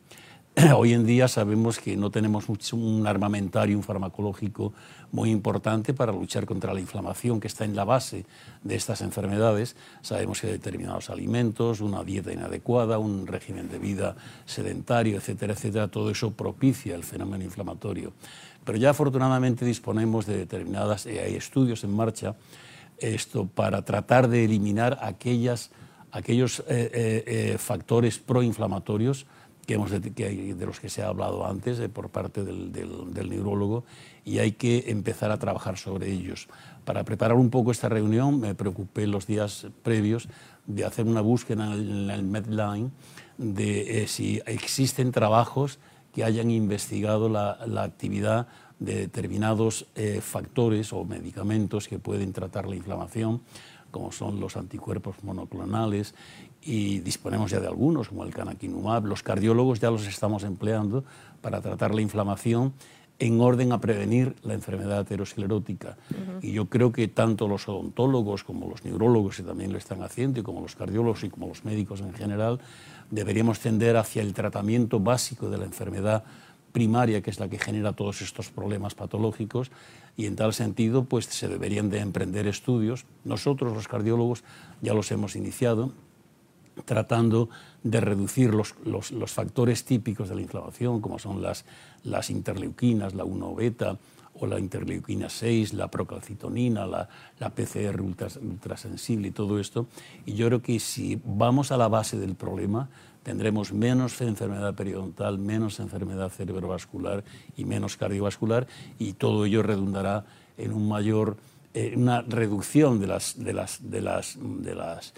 [clears throat] Hoy en día sabemos que no tenemos un armamentario, un farmacológico muy importante para luchar contra la inflamación que está en la base de estas enfermedades. Sabemos que determinados alimentos, una dieta inadecuada, un régimen de vida sedentario, etcétera, etcétera, todo eso propicia el fenómeno inflamatorio. Pero ya afortunadamente disponemos de determinadas, eh, hay estudios en marcha esto para tratar de eliminar aquellas, aquellos eh, eh, factores proinflamatorios que hemos de, los que se ha hablado antes eh, por parte del, neurólogo y hay que empezar a trabajar sobre ellos. Para preparar un poco esta reunión me preocupé los días previos de hacer una búsqueda en el, Medline de eh, si existen trabajos que hayan investigado la, la actividad de determinados eh, factores o medicamentos que pueden tratar la inflamación, como son los anticuerpos monoclonales, y disponemos ya de algunos, como el canakinumab. Los cardiólogos ya los estamos empleando para tratar la inflamación en orden a prevenir la enfermedad aterosclerótica. Y yo creo que tanto los odontólogos como los neurólogos, que también lo están haciendo, y como los cardiólogos y como los médicos en general, deberíamos tender hacia el tratamiento básico de la enfermedad primaria, que es la que genera todos estos problemas patológicos, y en tal sentido pues se deberían de emprender estudios. Nosotros los cardiólogos ya los hemos iniciado, tratando de reducir los, los, factores típicos de la inflamación, como son las, las interleuquinas, la 1 beta o la interleuquina 6, la procalcitonina, la, la PCR ultras, ultrasensible y todo esto. Y yo creo que si vamos a la base del problema, tendremos menos enfermedad periodontal, menos enfermedad cerebrovascular y menos cardiovascular, y todo ello redundará en un mayor, eh, una reducción de las, de las, de las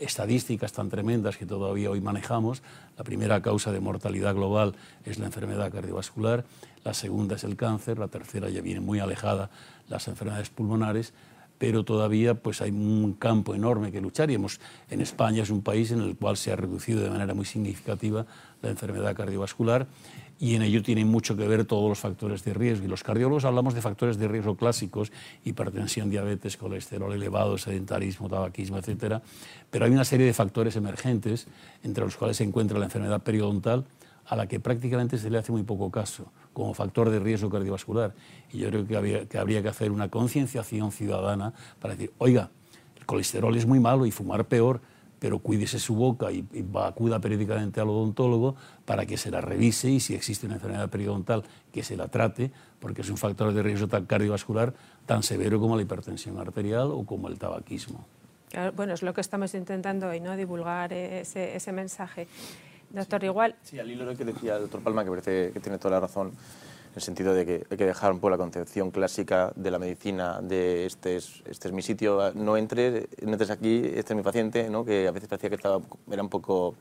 estadísticas tan tremendas que todavía hoy manejamos. La primera causa de mortalidad global es la enfermedad cardiovascular, la segunda es el cáncer, la tercera ya viene muy alejada, las enfermedades pulmonares, pero todavía pues hay un campo enorme que luchar en España es un país en el cual se ha reducido de manera muy significativa la enfermedad cardiovascular y en ello tienen mucho que ver todos los factores de riesgo. Y los cardiólogos hablamos de factores de riesgo clásicos, hipertensión, diabetes, colesterol elevado, sedentarismo, tabaquismo, etc. Pero hay una serie de factores emergentes, entre los cuales se encuentra la enfermedad periodontal, a la que prácticamente se le hace muy poco caso como factor de riesgo cardiovascular. Y yo creo que, que habría que hacer una concienciación ciudadana para decir, oiga, el colesterol es muy malo y fumar peor, pero cuídese su boca y, y acuda periódicamente al odontólogo para que se la revise y si existe una enfermedad periodontal que se la trate, porque es un factor de riesgo tan cardiovascular tan severo como la hipertensión arterial o como el tabaquismo. Bueno, es lo que estamos intentando hoy, ¿no? divulgar ese, ese mensaje. Doctor, igual. Sí, al hilo de lo que decía el doctor Palma, que parece que tiene toda la razón, el sentido de que hay que dejar un poco la concepción clásica de la medicina, de este es, este es mi sitio, no entres, no entres aquí, este es mi paciente, ¿no? que a veces parecía que estaba, era un poco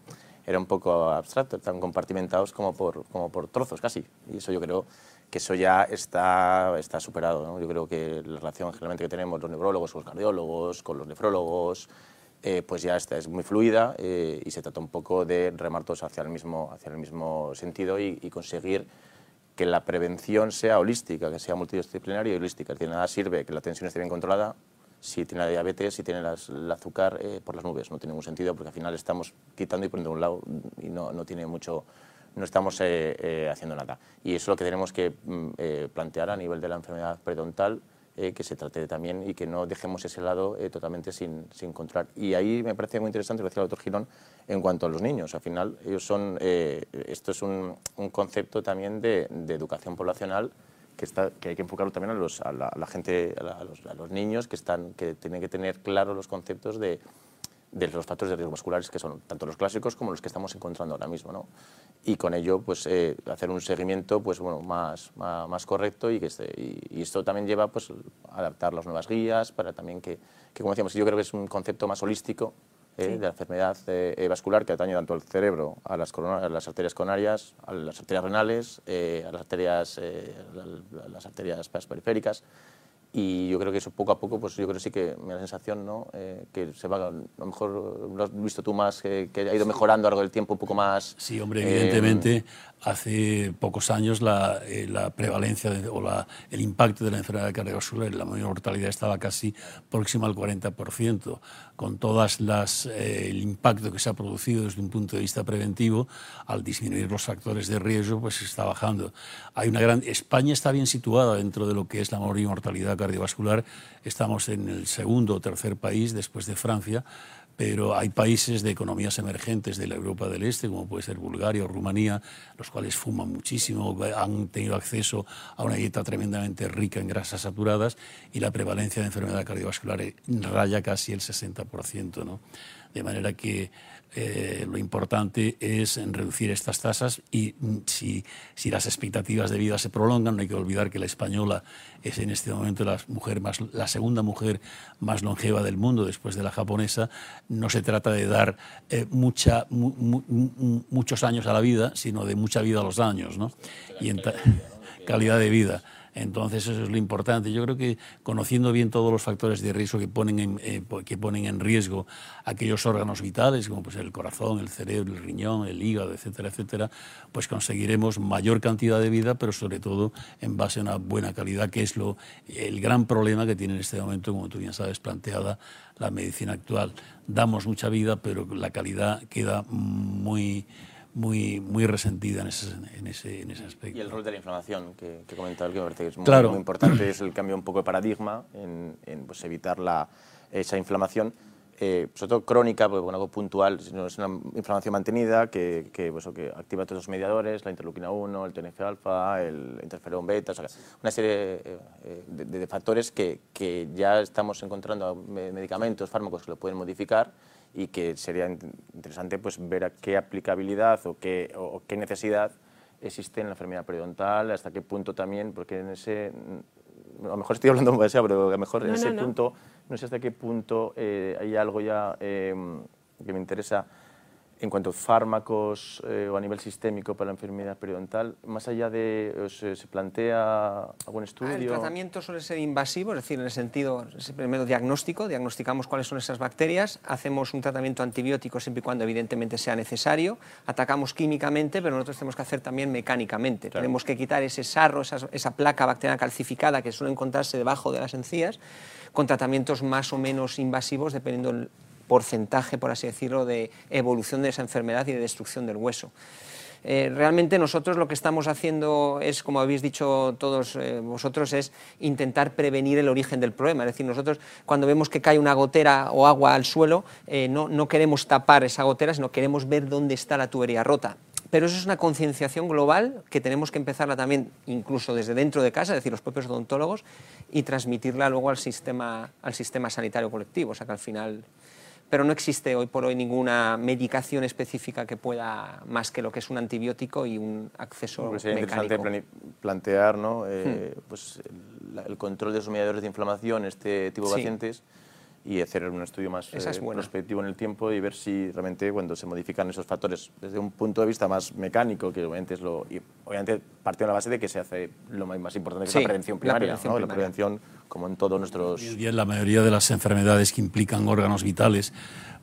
era un poco abstracto, tan compartimentados como por, como por trozos casi. Y eso yo creo que eso ya está, está superado. Yo creo que la relación generalmente que tenemos los neurólogos con los cardiólogos, con los nefrólogos, eh, pues ya está, es muy fluida eh, y se trata un poco de remar todos hacia el mismo, hacia el mismo sentido y, conseguir que la prevención sea holística, que sea multidisciplinaria y holística. De nada sirve que la tensión esté bien controlada si tiene la diabetes, si tiene el azúcar eh, por las nubes. No tiene ningún sentido porque al final estamos quitando y poniendo de un lado y no, no tiene mucho, no estamos haciendo nada. Y eso es lo que tenemos que mm, plantear a nivel de la enfermedad periodontal eh, que se trate también y que no dejemos ese lado eh, totalmente sin, sin, controlar. Y ahí me parece muy interesante lo que decía el doctor Girón en cuanto a los niños. Al final, ellos son, eh, esto es un, un, concepto también de, educación poblacional que, está, que hay que enfocarlo también a, los, a, la, gente, a, los, a los niños que, están, que tienen que tener claros los conceptos de, de los factores de riesgo vasculares que son tanto los clásicos como los que estamos encontrando ahora mismo. ¿no? Y con ello pues, eh, hacer un seguimiento pues, bueno, más, más, más correcto y, que esté, y, esto también lleva pues, a adaptar las nuevas guías para también que, que, como decíamos, yo creo que es un concepto más holístico eh, de la enfermedad eh, vascular que atañe tanto al cerebro, a las, a las arterias coronarias, a las arterias renales, a las arterias, las arterias periféricas y yo creo que eso poco a poco, pues yo creo sí que me da la sensación, ¿no? Eh, que se va, a lo mejor lo has visto tú más, que, que ha ido mejorando a lo largo del tiempo un poco más. Sí, hombre, evidentemente hace pocos años la, eh, la prevalencia o la, el impacto de la enfermedad cardiovascular, la mortalidad estaba casi próxima al 40%, con todas las eh, el impacto que se ha producido desde un punto de vista preventivo, al disminuir los factores de riesgo, pues está bajando. Hay una gran España está bien situada dentro de lo que es la mortalidad cardiovascular. Estamos en el segundo o tercer país después de Francia pero hay países de economías emergentes de la Europa del Este, como puede ser Bulgaria o Rumanía, los cuales fuman muchísimo, han tenido acceso a una dieta tremendamente rica en grasas saturadas y la prevalencia de enfermedad cardiovascular raya casi el 60%. ¿no? De manera que eh, lo importante es reducir estas tasas y mm, si, si, las expectativas de vida se prolongan, no hay que olvidar que la española es en este momento la, mujer más, la segunda mujer más longeva del mundo después de la japonesa. No se trata de dar eh, mucha, muchos años a la vida, sino de mucha vida a los años ¿no? y en [laughs] calidad de vida. Entonces eso es lo importante. Yo creo que conociendo bien todos los factores de riesgo que ponen en, eh, que ponen en riesgo aquellos órganos vitales, como pues el corazón, el cerebro, el riñón, el hígado, etcétera, etcétera, pues conseguiremos mayor cantidad de vida, pero sobre todo en base a una buena calidad, que es lo, el gran problema que tiene en este momento, como tú bien sabes, planteada la medicina actual. Damos mucha vida, pero la calidad queda muy muy, muy resentida en ese, en, ese, en ese aspecto. Y el rol de la inflamación, que, que comentaba, que me parece que es muy, muy importante, es el cambio un poco de paradigma en, en pues, evitar la, esa inflamación, eh, sobre todo crónica, porque bueno, algo puntual, sino es una inflamación mantenida que, que, pues, que activa todos los mediadores, la interleuquina 1, el TNF-alfa, el interferón beta, o sea, una serie eh, de, de, factores que, que ya estamos encontrando medicamentos, fármacos que lo pueden modificar y que sería interesante pues, ver a qué aplicabilidad o qué, o qué necesidad existe en la enfermedad periodontal, hasta qué punto también, porque en ese, a lo mejor estoy hablando demasiado, pero a lo mejor en ese punto, no sé hasta qué punto eh, hay algo ya eh, que me interesa en cuanto a fármacos eh, o a nivel sistémico para la enfermedad periodontal, más allá de, ¿se, se plantea algún estudio? El tratamiento suele ser invasivo, es decir, en el sentido, primero diagnóstico, diagnosticamos cuáles son esas bacterias, hacemos un tratamiento antibiótico siempre y cuando evidentemente sea necesario, atacamos químicamente, pero nosotros tenemos que hacer también mecánicamente. Tenemos que quitar ese sarro, esa, esa placa bacteriana calcificada que suele encontrarse debajo de las encías, con tratamientos más o menos invasivos dependiendo del porcentaje, por así decirlo, de evolución de esa enfermedad y de destrucción del hueso. Eh, realmente nosotros lo que estamos haciendo es, como habéis dicho todos eh, vosotros, es intentar prevenir el origen del problema. Es decir, nosotros cuando vemos que cae una gotera o agua al suelo, eh, no, no queremos tapar esa gotera, sino queremos ver dónde está la tubería rota pero eso es una concienciación global que tenemos que empezarla también incluso desde dentro de casa, es decir, los propios odontólogos, y transmitirla luego al sistema, al sistema sanitario colectivo, o sea que al final pero no existe hoy por hoy ninguna medicación específica que pueda más que lo que es un antibiótico y un acceso pues sería mecánico. interesante plantear ¿no? eh, hmm. pues el, el, control de los mediadores de inflamación en este tipo de sí. pacientes y hacer un estudio más eh, prospectivo en el tiempo y ver si realmente cuando se modifican esos factores desde un punto de vista más mecánico, que obviamente es lo... Y obviamente partiendo de la base de que se hace lo más importante que sí, es la prevención primaria, la prevención, ¿no? primaria. la prevención como en todos nuestros... Y en la mayoría de las enfermedades que implican órganos vitales,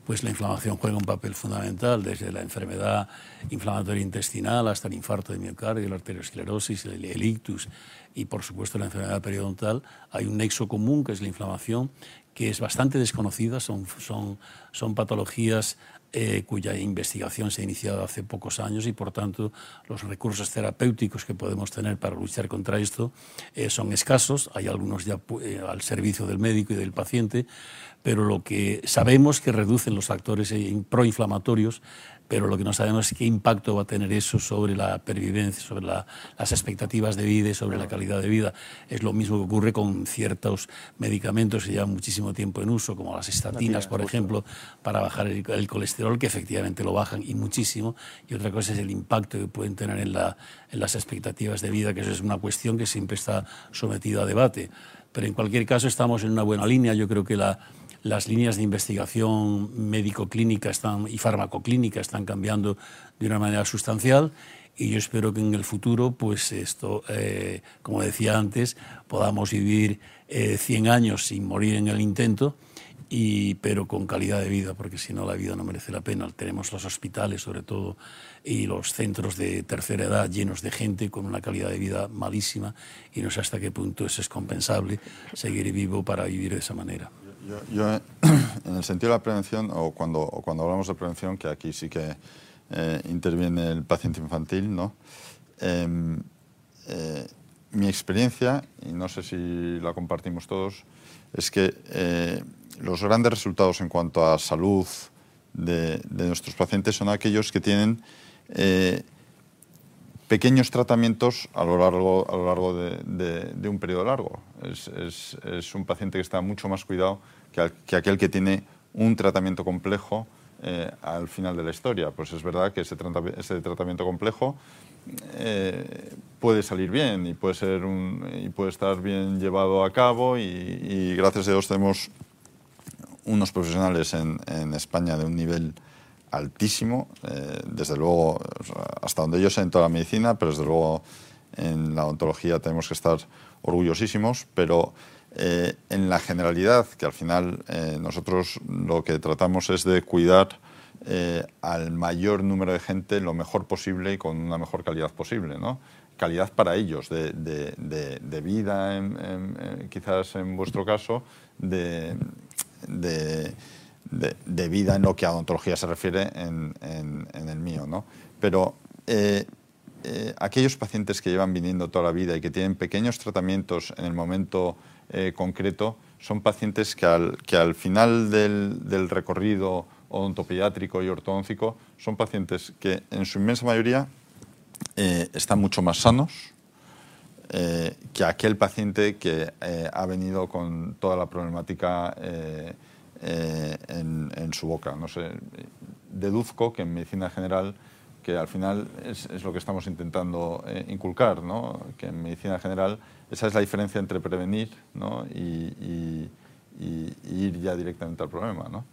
pues la inflamación juega un papel fundamental, desde la enfermedad inflamatoria intestinal hasta el infarto de miocardio, la arteriosclerosis, el, el ictus y por supuesto la enfermedad periodontal. Hay un nexo común que es la inflamación que es bastante desconocida, son, son, son patologías eh, cuya investigación se ha iniciado hace pocos años y por tanto los recursos terapéuticos que podemos tener para luchar contra esto eh, son escasos, hay algunos ya eh, al servicio del médico y del paciente, pero lo que sabemos que reducen los factores proinflamatorios pero lo que no sabemos es qué impacto va a tener eso sobre la pervivencia, sobre la, las expectativas de vida y sobre la calidad de vida. Es lo mismo que ocurre con ciertos medicamentos que llevan muchísimo tiempo en uso, como las estatinas, por ejemplo, para bajar el, el, colesterol, que efectivamente lo bajan y muchísimo. Y otra cosa es el impacto que pueden tener en, la, en las expectativas de vida, que eso es una cuestión que siempre está sometida a debate. Pero en cualquier caso estamos en una buena línea. Yo creo que la las líneas de investigación médico-clínica están, y farmacoclínica están cambiando de una manera sustancial y yo espero que en el futuro, pues esto, eh, como decía antes, podamos vivir eh, 100 años sin morir en el intento, y, pero con calidad de vida, porque si no la vida no merece la pena. Tenemos los hospitales, sobre todo, y los centros de tercera edad llenos de gente con una calidad de vida malísima y no sé hasta qué punto es compensable, seguir vivo para vivir de esa manera. Yo, yo, [clears throat] en el sentido de la prevención, o cuando, o cuando hablamos de prevención, que aquí sí que eh, interviene el paciente infantil, ¿no? Eh, eh, mi experiencia, y no sé si la compartimos todos, es que eh, los grandes resultados en cuanto a salud de, de nuestros pacientes son aquellos que tienen pequeños tratamientos a lo largo, a lo largo de, un periodo largo. Es, un paciente que está mucho más cuidado que, aquel que tiene un tratamiento complejo eh, al final de la historia. Pues es verdad que ese, tratamiento complejo eh, puede salir bien y puede, ser puede estar bien llevado a cabo y, gracias a Dios tenemos unos profesionales en España de un nivel altísimo, eh, desde luego, hasta donde yo sé en toda la medicina, pero desde luego en la odontología tenemos que estar orgullosísimos, pero eh, en la generalidad, que al final eh, nosotros lo que tratamos es de cuidar al mayor número de gente lo mejor posible y con una mejor calidad posible, ¿no? calidad para ellos, de, de, vida, quizás en vuestro caso, de, de, de, vida en lo que a odontología se refiere en, el mío. ¿no? Pero eh, eh, aquellos pacientes que llevan viniendo toda la vida y que tienen pequeños tratamientos en el momento eh, concreto, son pacientes que al, final del, recorrido odontopediátrico y ortodóntico son pacientes que en su inmensa mayoría eh, están mucho más sanos que aquel paciente que ha venido con toda la problemática eh, en, en, su boca. No sé, deduzco que en medicina general, que al final es, lo que estamos intentando eh, inculcar, ¿no? que en medicina general esa es la diferencia entre prevenir ¿no? y, y, ir ya directamente al problema. ¿no?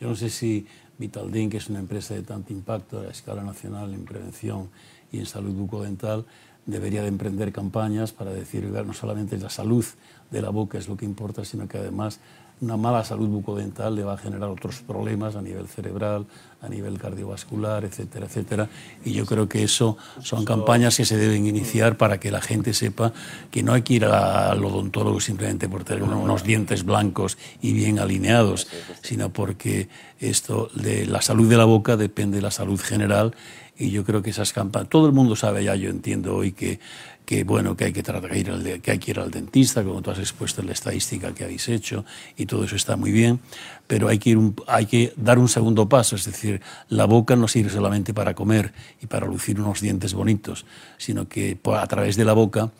Yo no sé si Vitaldin, que es una empresa de tanto impacto a escala nacional en prevención y en salud bucodental, debería de emprender campañas para decir no solamente la salud de la boca es lo que importa, sino que además una mala salud bucodental le va a generar otros problemas a nivel cerebral, a nivel cardiovascular, etcétera, etcétera. Y yo creo que eso son campañas que se deben iniciar para que la gente sepa que no hay que ir al odontólogo simplemente por tener unos dientes blancos y bien alineados, sino porque esto de la salud de la boca depende de la salud general. Y yo creo que esas campañas, todo el mundo sabe ya, yo entiendo hoy que, que bueno, que hay que, que, ir al, que hay que ir al dentista, como tú has expuesto en la estadística que habéis hecho, y todo eso está muy bien, pero hay que, hay que dar un segundo paso, es decir, la boca no sirve solamente para comer y para lucir unos dientes bonitos, sino que a través de la boca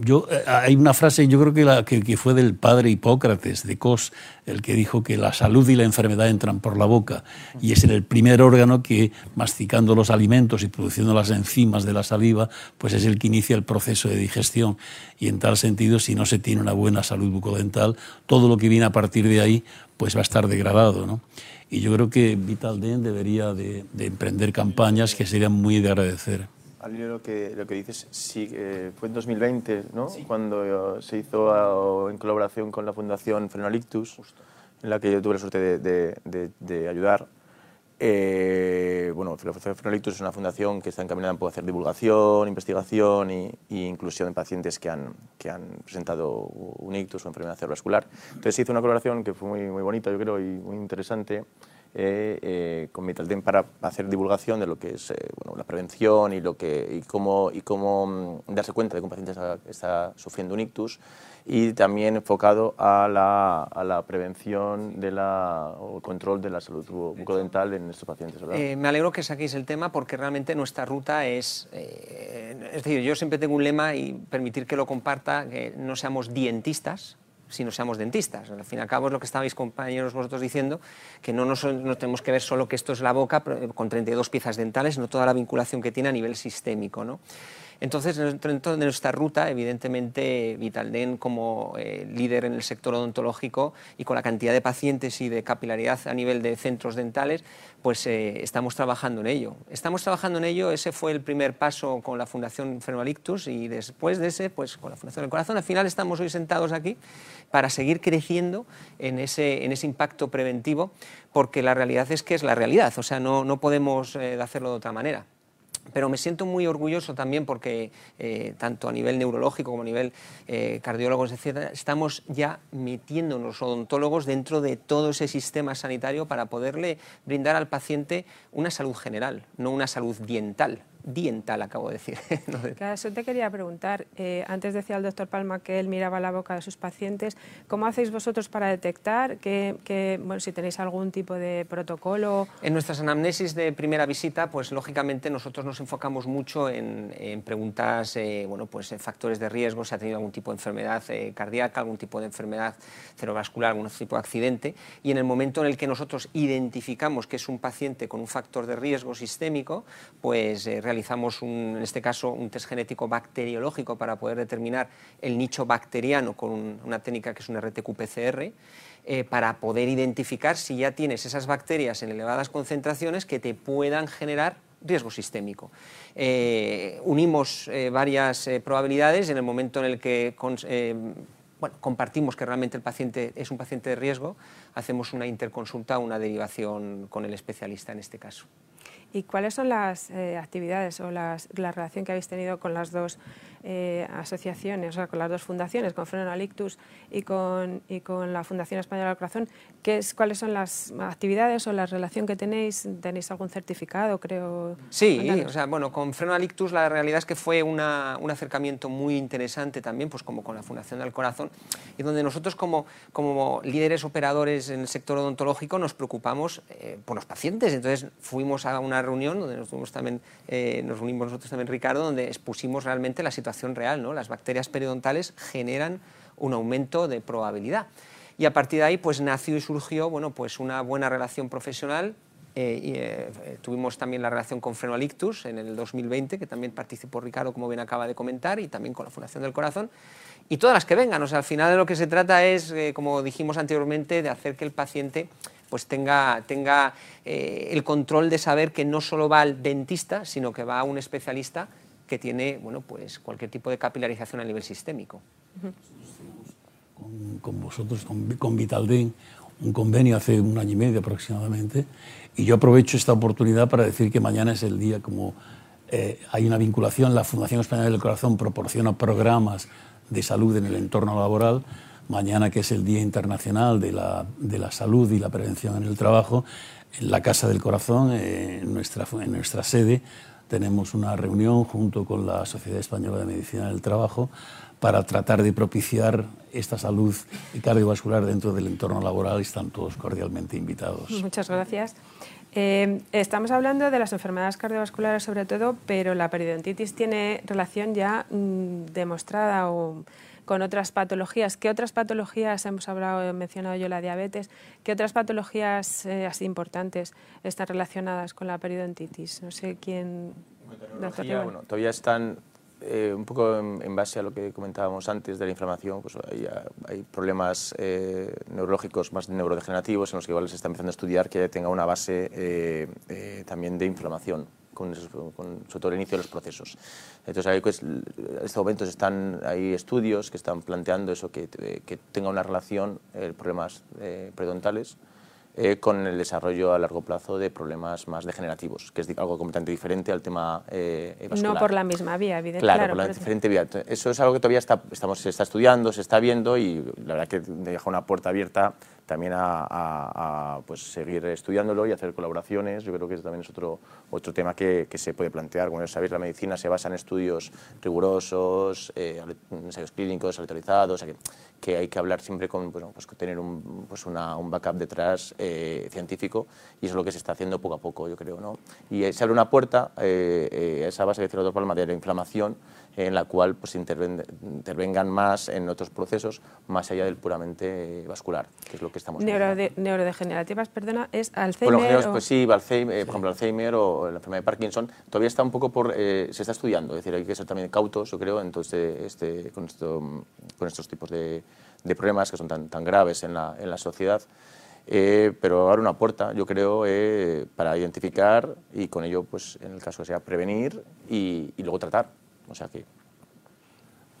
yo, eh, hay una frase, yo creo que, la, que, fue del padre Hipócrates, de Cos, el que dijo que la salud y la enfermedad entran por la boca, y es el primer órgano que, masticando los alimentos y produciendo las enzimas de la saliva, pues es el que inicia el proceso de digestión. Y en tal sentido, si no se tiene una buena salud bucodental, todo lo que viene a partir de ahí, pues va a estar degradado. ¿no? Y yo creo que Vitalden debería de, de emprender campañas que serían muy de agradecer al lo que, lo que dices, sí, eh, fue en 2020, ¿no? Cuando eh, se hizo en colaboración con la Fundación Frenolictus, en la que yo tuve la suerte de, de, ayudar. Eh, bueno, la Fundación Frenolictus es una fundación que está encaminada en hacer divulgación, investigación e inclusión de pacientes que han, que han presentado un ictus o enfermedad cerebrovascular. Entonces se hizo una colaboración que fue muy, muy bonita, yo creo, y muy interesante eh, eh, con Vitalden para hacer divulgación de lo que es eh, bueno, la prevención y, lo que, y cómo, y cómo mm, darse cuenta de que un paciente está, sufriendo un ictus y también enfocado a la, a la prevención de la, o control de la salud bucodental en estos pacientes. me alegro que saquéis el tema porque realmente nuestra ruta es, es decir, yo siempre tengo un lema y permitir que lo comparta, que no seamos dientistas, si no seamos dentistas. Al fin y al cabo es lo que estabais compañeros vosotros diciendo, que no nos, no tenemos que ver solo que esto es la boca con 32 piezas dentales, sino toda la vinculación que tiene a nivel sistémico. ¿no? Entonces, dentro de nuestra ruta, evidentemente, Vitalden como eh, líder en el sector odontológico y con la cantidad de pacientes y de capilaridad a nivel de centros dentales, pues eh, estamos trabajando en ello. Estamos trabajando en ello, ese fue el primer paso con la Fundación Fermalictus y después de ese, pues con la Fundación del Corazón. Al final estamos hoy sentados aquí para seguir creciendo en ese, en ese impacto preventivo, porque la realidad es que es la realidad, o sea, no, no podemos eh, hacerlo de otra manera pero me siento muy orgulloso también porque eh, tanto a nivel neurológico como a nivel eh, cardiólogos, etc., estamos ya metiéndonos odontólogos dentro de todo ese sistema sanitario para poderle brindar al paciente una salud general, no una salud diental diental, acabo de decir. [laughs] eso te quería preguntar. Eh, antes decía el doctor Palma que él miraba la boca de sus pacientes. ¿Cómo hacéis vosotros para detectar que, bueno, si tenéis algún tipo de protocolo? En nuestras anamnesis de primera visita, pues lógicamente nosotros nos enfocamos mucho en, preguntas, eh, bueno, pues factores de riesgo, si ha tenido algún tipo de enfermedad eh, cardíaca, algún tipo de enfermedad cerebrovascular, algún tipo de accidente, y en el momento en el que nosotros identificamos que es un paciente con un factor de riesgo sistémico, pues realizamos, en este caso, un test genético bacteriológico para poder determinar el nicho bacteriano con una técnica que es un RTQ-PCR, eh, para poder identificar si ya tienes esas bacterias en elevadas concentraciones que te puedan generar riesgo sistémico. Eh, unimos eh, varias probabilidades en el momento en el que compartimos que realmente el paciente es un paciente de riesgo, hacemos una interconsulta, una derivación con el especialista en este caso. ¿Y cuáles son las eh, actividades o las, la relación que habéis tenido con las dos eh, asociaciones, o sea, con las dos fundaciones, con Freno y con, y con la Fundación Española del Corazón, ¿qué es, ¿cuáles son las actividades o la relación que tenéis? ¿Tenéis algún certificado, creo? Sí, o sea, bueno, con Freno la realidad es que fue una, un acercamiento muy interesante también, pues como con la Fundación del Corazón, y donde nosotros como, como líderes operadores en el sector odontológico nos preocupamos eh, por los pacientes. Entonces fuimos a una reunión donde nos, también, eh, nos unimos nosotros también, Ricardo, donde expusimos realmente la situación real. ¿no? Las bacterias periodontales generan un aumento de probabilidad. Y a partir de ahí pues, nació y surgió bueno, pues una buena relación profesional. Eh, y, eh, tuvimos también la relación con Frenoalictus en el 2020, que también participó Ricardo, como bien acaba de comentar, y también con la Fundación del Corazón, y todas las que vengan. O sea, al final de lo que se trata es, eh, como dijimos anteriormente, de hacer que el paciente pues tenga, tenga el control de saber que no solo va al dentista, sino que va a un especialista que tiene bueno, pues cualquier tipo de capilarización a nivel sistémico. Con, vosotros, con, con Vitalden, un convenio hace un año y medio aproximadamente, y yo aprovecho esta oportunidad para decir que mañana es el día como eh, hay una vinculación, la Fundación Española del Corazón proporciona programas de salud en el entorno laboral, mañana que es el Día Internacional de la, de la Salud y la Prevención en el Trabajo, en la Casa del Corazón, en nuestra, en nuestra sede, tenemos una reunión junto con la Sociedad Española de Medicina del Trabajo para tratar de propiciar esta salud cardiovascular dentro del entorno laboral están todos cordialmente invitados. Muchas gracias. Eh, estamos hablando de las enfermedades cardiovasculares sobre todo, pero la periodontitis tiene relación ya mm, demostrada o, con otras patologías. ¿Qué otras patologías, hemos hablado, he mencionado yo la diabetes, qué otras patologías eh, así importantes están relacionadas con la periodontitis? No sé quién... Bueno, todavía están eh, un poco en, base a lo que comentábamos antes de la inflamación, pues hay, problemas eh, neurológicos más neurodegenerativos en los que igual se está empezando a estudiar que tenga una base eh, también de inflamación, con, con, sobre todo el inicio de los procesos. Entonces, hay, pues, en estos momentos están, hay estudios que están planteando eso, que, que tenga una relación, problemas periodontales, eh, con el desarrollo a largo plazo de problemas más degenerativos, que es algo completamente diferente al tema eh, vascular. No por la misma vía, evidentemente. Claro, por la diferente vía. Eso es algo que todavía está, estamos, se está estudiando, se está viendo y la verdad que deja una puerta abierta también a, pues, seguir estudiándolo y hacer colaboraciones. Yo creo que también es otro, otro tema que, que se puede plantear. Como sabéis, la medicina se basa en estudios rigurosos, eh, ensayos clínicos, aleatorizados, o sea que, que, hay que hablar siempre con, pues, pues tener un, pues una, un backup detrás eh, científico y eso es lo que se está haciendo poco a poco, yo creo. ¿no? Y eh, se abre una puerta eh, eh, a esa base de problema de la inflamación en la cual pues, intervengan más en otros procesos más allá del puramente vascular, que es lo que estamos Neurode Neurodegenerativas, perdona, ¿es Alzheimer? Pues sí, Alzheimer, por ejemplo, Alzheimer o la enfermedad de Parkinson, todavía está un poco por... Eh, se está estudiando, es decir, hay que ser también cautos, yo creo, entonces, este, con, esto, con estos tipos de, de, problemas que son tan, tan graves en la, en la sociedad. Eh, pero abre una puerta, yo creo, eh, para identificar y con ello, pues, en el caso que sea, prevenir y, y luego tratar. O sea que...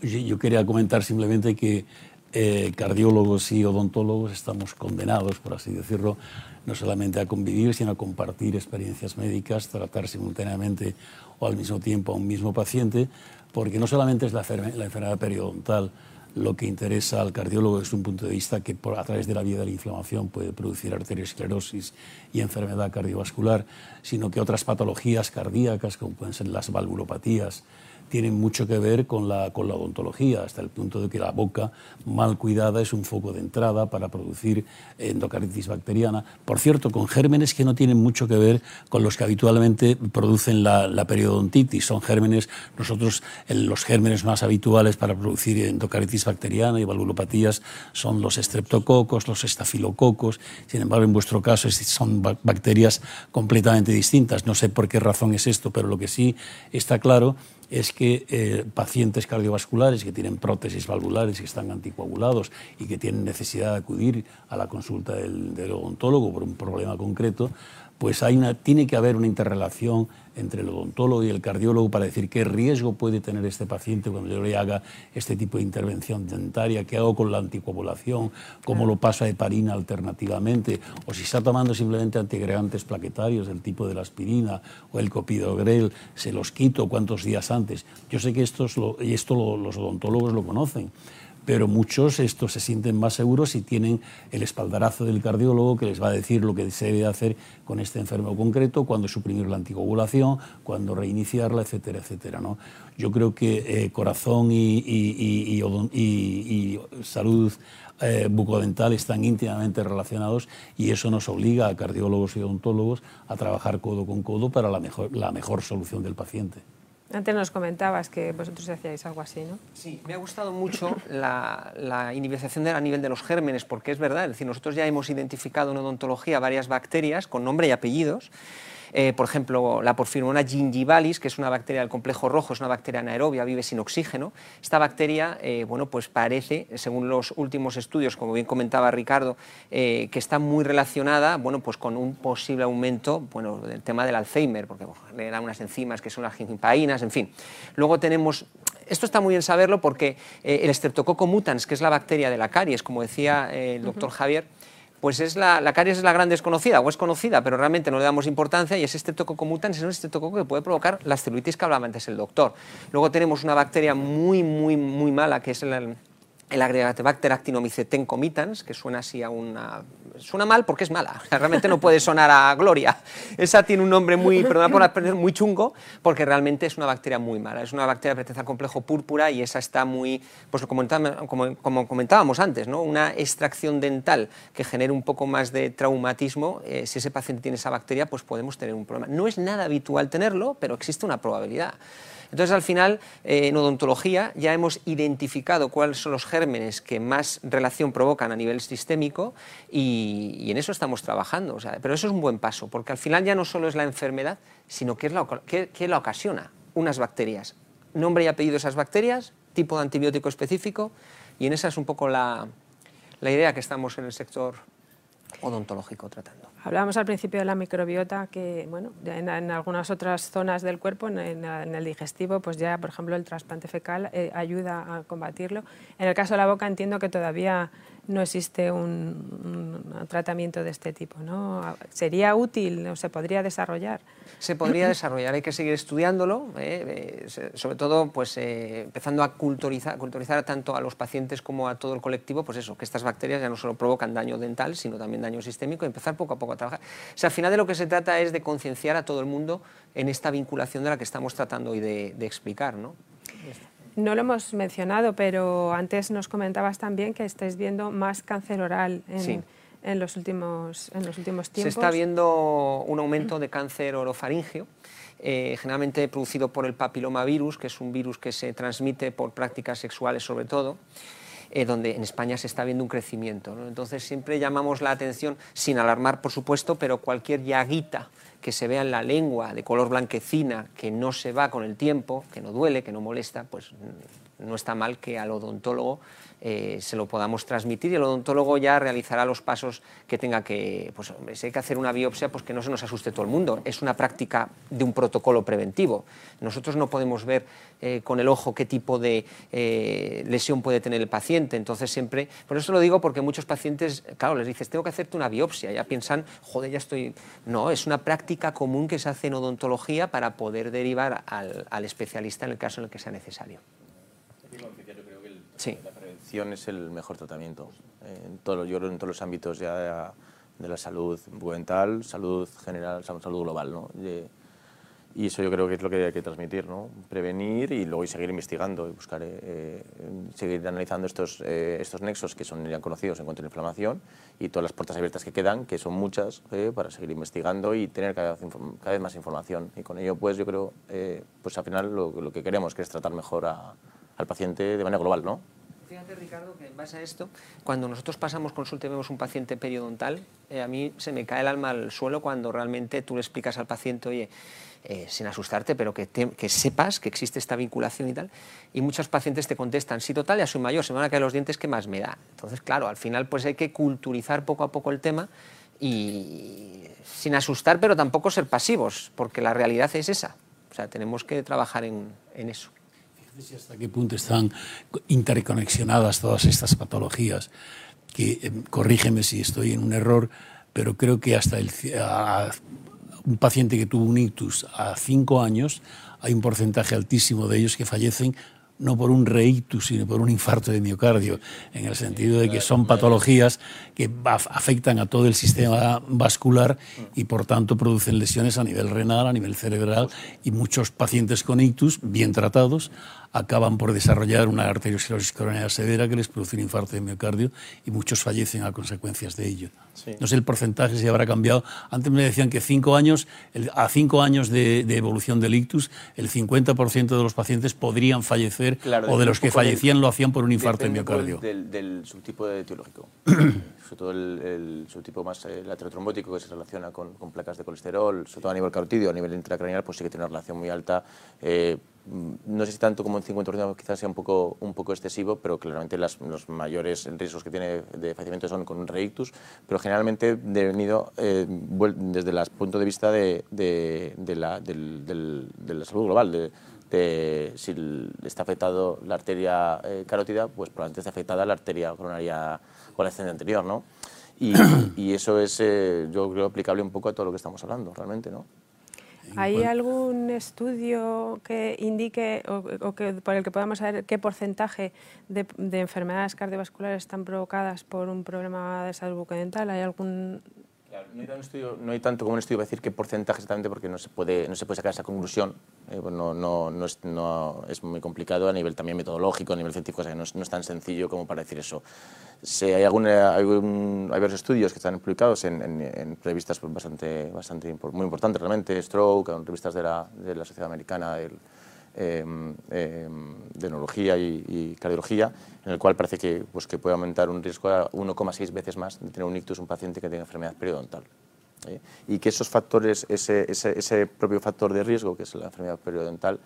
Yo quería comentar simplemente que eh, cardiólogos y odontólogos estamos condenados, por así decirlo, no solamente a convivir, sino a compartir experiencias médicas, tratar simultáneamente o al mismo tiempo a un mismo paciente, porque no solamente es la, la enfermedad periodontal lo que interesa al cardiólogo desde un punto de vista que por, a través de la vía de la inflamación puede producir arteriosclerosis y enfermedad cardiovascular, sino que otras patologías cardíacas, como pueden ser las valvulopatías, tienen mucho que ver con la, con la odontología, hasta el punto de que la boca mal cuidada es un foco de entrada para producir endocarditis bacteriana. Por cierto, con gérmenes que no tienen mucho que ver con los que habitualmente producen la, periodontitis. Son gérmenes, nosotros los gérmenes más habituales para producir endocarditis bacteriana y valvulopatías son los estreptococos, los estafilococos. Sin embargo, en vuestro caso son bacterias completamente distintas. No sé por qué razón es esto, pero lo que sí está claro es que eh, pacientes cardiovasculares que tienen prótesis valvulares, que están anticoagulados y que tienen necesidad de acudir a la consulta del, del odontólogo por un problema concreto, pues hay una, tiene que haber una interrelación entre el odontólogo y el cardiólogo para decir qué riesgo puede tener este paciente cuando yo le haga este tipo de intervención dentaria, qué hago con la anticoagulación, cómo lo pasa de parina alternativamente, o si está tomando simplemente antiagregantes plaquetarios del tipo de la aspirina o el copidogrel, se los quito cuántos días antes. Yo sé que esto, y esto lo, los odontólogos lo conocen, pero muchos estos se sienten más seguros si tienen el espaldarazo del cardiólogo que les va a decir lo que se debe hacer con este enfermo concreto, cuándo suprimir la anticoagulación, cuándo reiniciarla, etcétera, etcétera. ¿no? Yo creo que eh, corazón y, salud eh, bucodental están íntimamente relacionados y eso nos obliga a cardiólogos y odontólogos a trabajar codo con codo para la mejor, la mejor solución del paciente. Antes nos comentabas que vosotros hacíais algo así, ¿no? Sí, me ha gustado mucho la, la a nivel de los gérmenes, porque es verdad, es decir, nosotros ya hemos identificado en odontología varias bacterias con nombre y apellidos, eh, por ejemplo, la porfiromona gingivalis, que es una bacteria del complejo rojo, es una bacteria anaerobia, vive sin oxígeno. Esta bacteria, eh, bueno, pues parece, según los últimos estudios, como bien comentaba Ricardo, eh, que está muy relacionada, bueno, pues con un posible aumento, bueno, del tema del Alzheimer, porque le dan unas enzimas que son las gingimpainas, en fin. Luego tenemos esto está muy bien saberlo porque el Streptococcus mutans, que es la bacteria de la caries, como decía el doctor Javier, pues es la, la caries es la gran desconocida, o es conocida, pero realmente no le damos importancia, y es este toco mutans, es un estreptococo que puede provocar la celulitis que hablaba antes el doctor. Luego tenemos una bacteria muy, muy, muy mala, que es el, el que suena así a una... Suena mal porque es mala, [laughs] realmente no puede sonar a gloria. Esa tiene un nombre muy, perdón por muy chungo, porque realmente es una bacteria muy mala. Es una bacteria pertenece al complejo púrpura y esa está muy, pues como, como comentábamos antes, ¿no? una extracción dental que genere un poco más de traumatismo, eh, si ese paciente tiene esa bacteria, pues podemos tener un problema. No es nada habitual tenerlo, pero existe una probabilidad. Entonces, al final, eh, en odontología ya hemos identificado cuáles son los gérmenes que más relación provocan a nivel sistémico y, en eso estamos trabajando. pero eso es un buen paso, porque al final ya no solo es la enfermedad, sino que es la, que, la ocasiona, unas bacterias. Nombre y apellido de esas bacterias, tipo de antibiótico específico, y en esa es un poco la, la idea que estamos en el sector odontológico tratando. Hablábamos al principio de la microbiota, que bueno, en, algunas otras zonas del cuerpo, en, el digestivo, pues ya, por ejemplo, el trasplante fecal eh, ayuda a combatirlo. En el caso de la boca entiendo que todavía no existe un, tratamiento de este tipo. ¿no? ¿Sería útil o se podría desarrollar? Se podría desarrollar, hay que seguir estudiándolo, ¿eh? Eh, sobre todo pues, eh, empezando a culturizar, tanto a los pacientes como a todo el colectivo, pues eso, que estas bacterias ya no solo provocan daño dental, sino también daño sistémico, y empezar poco a poco a trabajar. O sea, al final de lo que se trata es de concienciar a todo el mundo en esta vinculación de la que estamos tratando hoy de, de explicar. ¿no? No lo hemos mencionado, pero antes nos comentabas también que estáis viendo más cáncer oral en, los, últimos, en los últimos tiempos. Se está viendo un aumento de cáncer orofaringeo, eh, generalmente producido por el papilomavirus, que es un virus que se transmite por prácticas sexuales sobre todo. Eh, donde en España se está viendo un crecimiento. Entonces siempre llamamos la atención, sin alarmar por supuesto, pero cualquier llaguita que se vea en la lengua de color blanquecina, que no se va con el tiempo, que no duele, que no molesta, pues no está mal que al odontólogo eh, se lo podamos transmitir y el odontólogo ya realizará los pasos que tenga que, pues si hay que hacer una biopsia, pues que no se nos asuste todo el mundo, es una práctica de un protocolo preventivo. Nosotros no podemos ver eh, con el ojo qué tipo de eh, lesión puede tener el paciente, entonces siempre, por eso lo digo porque muchos pacientes, claro, les dices, tengo que hacerte una biopsia, ya piensan, joder, ya estoy... No, es una práctica común que se hace en odontología para poder derivar al especialista en el caso en el que sea necesario. Sí es el mejor tratamiento. En todo, yo creo en todos los ámbitos ya de, la salud bucodental, salud general, salud global. ¿no? Y, eso yo creo que es lo que hay que transmitir, ¿no? prevenir y luego seguir investigando y buscar, eh, eh, seguir analizando estos, eh, estos nexos que son ya conocidos en cuanto a la inflamación y todas las puertas abiertas que quedan, que son muchas, para seguir investigando y tener cada vez, cada vez, más información. Y con ello, pues yo creo, pues al final lo, lo, que queremos que es tratar mejor al paciente de manera global, ¿no? Fíjate, Ricardo, que en base a esto, cuando nosotros pasamos consulta y vemos un paciente periodontal, eh, a mí se me cae el alma al suelo cuando realmente tú le explicas al paciente, oye, eh, sin asustarte, pero que, sepas que existe esta vinculación y tal. Y muchos pacientes te contestan, sí, total, ya soy mayor, se me van a caer los dientes, ¿qué más me da? Entonces, claro, al final pues hay que culturizar poco a poco el tema y sin asustar, pero tampoco ser pasivos, porque la realidad es esa. O sea, tenemos que trabajar en eso hasta qué punto están interconexionadas todas estas patologías, que eh, corrígeme si estoy en un error, pero creo que hasta el, un paciente que tuvo un ictus a cinco años, hay un porcentaje altísimo de ellos que fallecen no por un reictus, sino por un infarto de miocardio, en el sentido de que son patologías que afectan a todo el sistema vascular y por tanto producen lesiones a nivel renal, a nivel cerebral y muchos pacientes con ictus, bien tratados, acaban por desarrollar una arteriosclerosis coronaria severa que les produce un infarto de miocardio y muchos fallecen a consecuencias de ello. No sé el porcentaje si habrá cambiado. Antes me decían que cinco años, a cinco años de, evolución del ictus, el 50% de los pacientes podrían fallecer o de los que fallecían lo hacían por un infarto de miocardio. Del, del, subtipo etiológico. [clears throat] sobre todo el, subtipo más eh, laterotrombótico que se relaciona con, placas de colesterol, sobre todo a nivel carotidio, a nivel intracraneal, pues sí que tiene una relación muy alta. Eh, no sé si tanto como un 50% quizás sea un poco, un poco excesivo, pero claramente las, los mayores riesgos que tiene de fallecimiento son con un reictus, pero generalmente venido eh, desde el punto de vista de, de, de, la, de la, salud global, de, si está afectado la arteria eh, carótida, pues probablemente está afectada la arteria coronaria o la escena anterior, ¿no? Y, [coughs] y eso es, eh, yo creo, aplicable un poco a todo lo que estamos hablando, realmente, ¿no? ¿Hay algún estudio que indique o, que, por el que podamos saber qué porcentaje de, enfermedades cardiovasculares están provocadas por un problema de salud bucodental? ¿Hay algún no, hay tanto como un estudio para decir qué porcentaje exactamente porque no se puede, no se puede sacar esa conclusión. Eh, pues no, no, no, es, no, es, muy complicado a nivel también metodológico, a nivel científico, o sea, no, es, tan sencillo como para decir eso. hay, hay, varios estudios que están publicados en, en, revistas bastante, bastante muy importantes realmente, Stroke, en revistas de la, de la Sociedad Americana, Em, em, de neurología y, cardiología, en el cual parece que, pues, que puede aumentar un riesgo a 1,6 veces más de tener un ictus un paciente que tenga enfermedad periodontal. ¿eh? Y que esos factores, ese, ese, propio factor de riesgo, que es la enfermedad periodontal,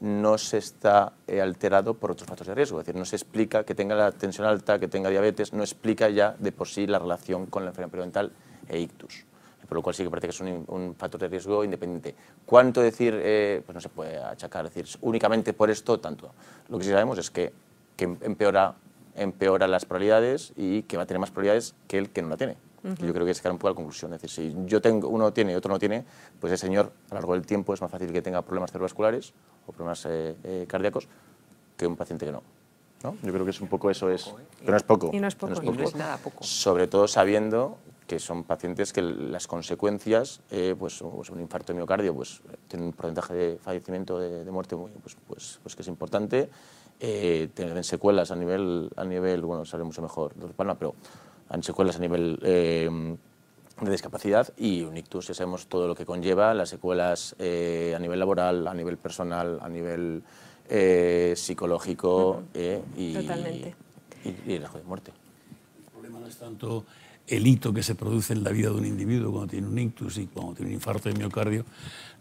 no se está eh, alterado por otros factores de riesgo. Es decir, no se explica que tenga la tensión alta, que tenga diabetes, no explica ya de por sí la relación con la enfermedad periodontal e ictus por lo cual sí que parece que es un, factor de riesgo independiente. ¿Cuánto decir? Eh, pues no se puede achacar, decir únicamente por esto tanto. Lo que sí sabemos es que, que empeora, empeora las probabilidades y que va a tener más probabilidades que el que no la tiene. Yo creo que es que un poco la conclusión. Es decir, si yo tengo, uno tiene y otro no tiene, pues ese señor a lo largo del tiempo es más fácil que tenga problemas cerebrovasculares o problemas eh, eh, cardíacos que un paciente que no. ¿no? Yo creo que es un poco eso, es, pero no es poco. Y no es poco. No es, nada poco. Sobre todo sabiendo que son pacientes que las consecuencias, eh, pues, pues, un infarto de miocardio, pues tiene un porcentaje de fallecimiento, de, muerte, muy, pues, pues, pues, que es importante. Eh, tienen secuelas a nivel, a nivel, bueno, sale mucho mejor de Palma, pero han secuelas a nivel eh, de discapacidad y un ictus, ya sabemos todo lo que conlleva, las secuelas a nivel laboral, a nivel personal, a nivel psicológico y, Totalmente. Y, y el riesgo de muerte. El problema no es tanto el hito que se produce en la vida de un individuo cuando tiene un ictus y cuando tiene un infarto de miocardio,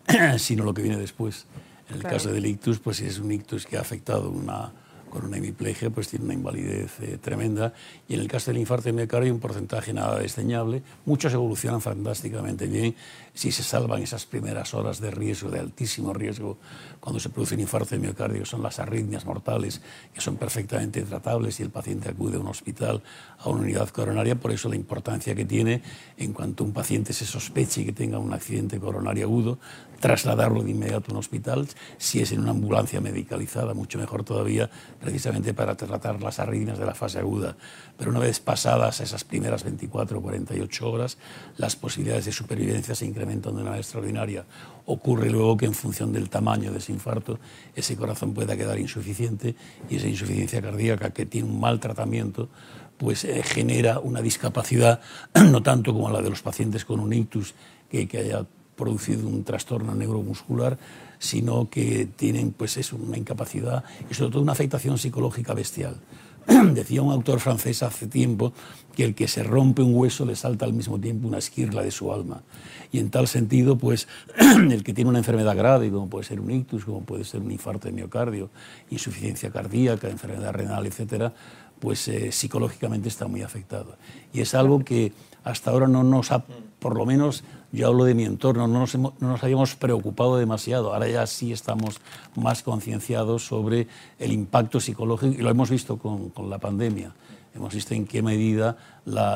[clears throat] sino lo que viene después. En el caso del ictus, pues si es un ictus que ha afectado una, con una hemiplegia, pues tiene una invalidez eh, tremenda. Y en el caso del infarto de miocardio, un porcentaje nada desdeñable. Muchos evolucionan fantásticamente bien si se salvan esas primeras horas de riesgo, de altísimo riesgo, cuando se produce un infarto de miocardio, son las arritmias mortales, que son perfectamente tratables y el paciente acude a un hospital, a una unidad coronaria. Por eso la importancia que tiene, en cuanto un paciente se sospeche que tenga un accidente coronario agudo, trasladarlo de inmediato a un hospital, si es en una ambulancia medicalizada, mucho mejor todavía, precisamente para tratar las arritmias de la fase aguda. Pero una vez pasadas esas primeras 24 o 48 horas, las posibilidades de supervivencia se incrementan de una manera extraordinaria. Ocurre luego que en función del tamaño de ese infarto, ese corazón pueda quedar insuficiente y esa insuficiencia cardíaca que tiene un mal tratamiento, pues eh, genera una discapacidad, [clears throat] no tanto como la de los pacientes con un ictus, que, que haya producido un trastorno neuromuscular, sino que tienen pues es una incapacidad y sobre todo una afectación psicológica bestial. [clears throat] Decía un autor francés hace tiempo que el que se rompe un hueso le salta al mismo tiempo una esquirla de su alma. Y en tal sentido, pues [clears throat] el que tiene una enfermedad grave, como puede ser un ictus, como puede ser un infarto de miocardio, insuficiencia cardíaca, enfermedad renal, etcétera, pues eh, psicológicamente está muy afectado. Y es algo que hasta ahora no nos ha, por lo menos yo hablo de mi entorno, no nos, no nos habíamos preocupado demasiado, ahora ya sí estamos más concienciados sobre el impacto psicológico y lo hemos visto con, con la pandemia. Hemos visto en qué medida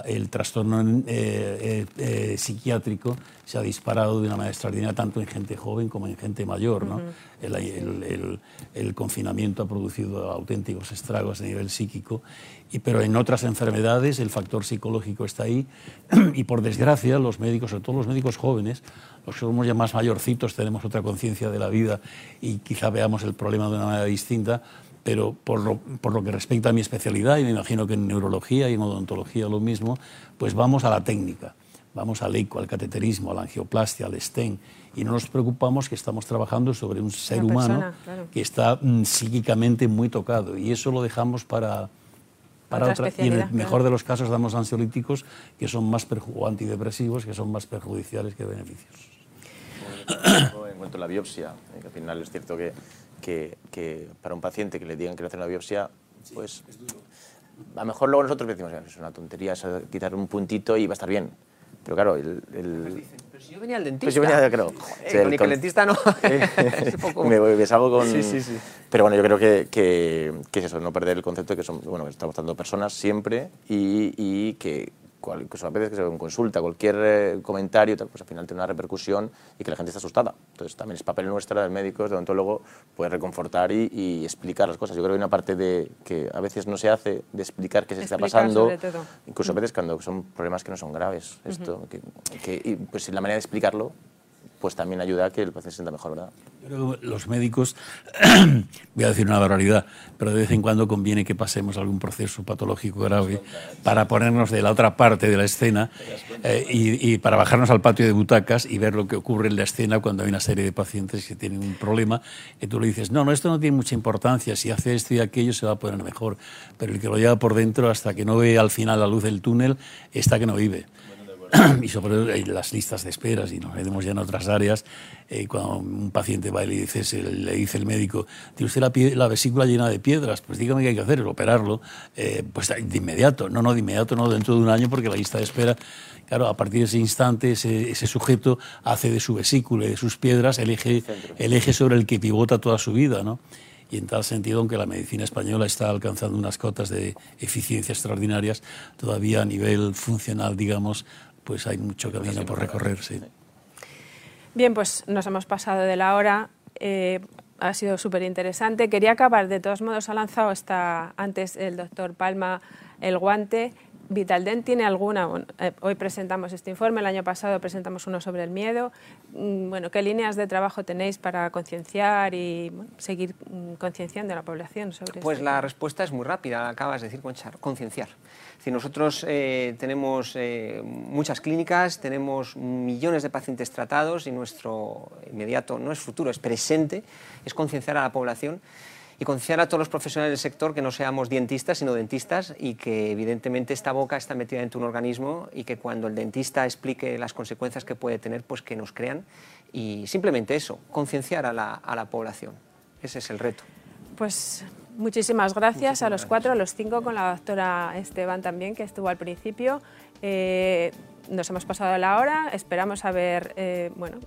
el trastorno eh, eh, eh, psiquiátrico se ha disparado de una manera extraordinaria tanto en gente joven como en gente mayor. ¿no? el, el, confinamiento ha producido auténticos estragos a nivel psíquico, y, pero en otras enfermedades el factor psicológico está ahí [clears throat] y por desgracia los médicos, sobre todo los médicos jóvenes, los que somos ya más mayorcitos, tenemos otra conciencia de la vida y quizá veamos el problema de una manera distinta, pero por lo, por lo, que respecta a mi especialidad, y me imagino que en neurología y en odontología lo mismo, pues vamos a la técnica, vamos al eco, al cateterismo, a la angioplastia, al stent, y no nos preocupamos que estamos trabajando sobre un ser humano que está mm, psíquicamente muy tocado, y eso lo dejamos para, para otra, y en el mejor de los casos damos ansiolíticos que son más o antidepresivos que son más perjudiciales que beneficios. En cuanto a la biopsia, eh, al final es cierto que que, que, para un paciente que le digan que le hacen una biopsia, pues a lo mejor luego nosotros decimos, es una tontería, es quitar un puntito y va a estar bien. Pero claro, el... el... Pero si yo venía al dentista. Pues yo venía, creo. [laughs] Joder, el, con... el dentista no. [laughs] es poco... Me, me salgo con... Sí, sí, sí. Pero bueno, yo creo que, que, que, es eso, no perder el concepto de que son, bueno, estamos tratando personas siempre y, y que incluso a veces que se consulta, cualquier eh, comentario, pues al final tiene una repercusión y que la gente está asustada. Entonces también es papel nuestro, del médico, del odontólogo, poder reconfortar y, explicar las cosas. Yo creo que hay una parte de, que a veces no se hace de explicar qué se está pasando, incluso a veces cuando son problemas que no son graves. Esto, que, y, pues la manera de explicarlo pues también ayuda a que el paciente se sienta mejor, ¿verdad? los médicos, [clears throat] voy a decir una barbaridad, pero de vez en cuando conviene que pasemos algún proceso patológico grave para ponernos de la otra parte de la escena eh, y, para bajarnos al patio de butacas y ver lo que ocurre en la escena cuando hay una serie de pacientes que tienen un problema y tú le dices, no, no, esto no tiene mucha importancia, si hace esto y aquello se va a poner mejor, pero el que lo lleva por dentro hasta que no ve al final la luz del túnel está que no vive. [coughs] y sobre las listas de esperas, y nos vemos ya en otras áreas, eh, cuando un paciente va y le dice, le dice el médico, tiene usted la, la, vesícula llena de piedras, pues dígame qué hay que hacer, es operarlo, eh, pues de inmediato, no, no, de inmediato, no dentro de un año, porque la lista de espera, claro, a partir de ese instante, ese, ese sujeto hace de su vesícula y de sus piedras el eje, el eje sobre el que pivota toda su vida, ¿no? y en tal sentido, aunque la medicina española está alcanzando unas cotas de eficiencia extraordinarias, todavía a nivel funcional, digamos, pues hay mucho camino por recorrer. Sí. Bien, pues nos hemos pasado de la hora. Eh, ha sido súper interesante. Quería acabar, de todos modos, ha lanzado hasta antes el doctor Palma el guante. Vitaldent tiene alguna, eh, hoy presentamos este informe, el año pasado presentamos uno sobre el miedo. Mm, bueno, ¿qué líneas de trabajo tenéis para concienciar y seguir mm, concienciando a la población sobre Pues la respuesta es muy rápida, acabas de decir, Conchar, concienciar. Si nosotros eh, tenemos eh, muchas clínicas, tenemos millones de pacientes tratados y nuestro inmediato no es futuro, es presente, es concienciar a la población y concienciar a todos los profesionales del sector que no seamos dientistas, sino dentistas y que evidentemente esta boca está metida dentro de un organismo y que cuando el dentista explique las consecuencias que puede tener, pues que nos crean y simplemente eso, concienciar a la, a la población. Ese es el reto. Pues muchísimas gracias a los cuatro, a los cinco, con la doctora Esteban también, que estuvo al principio. Eh, nos hemos pasado la hora, esperamos haber eh, bueno,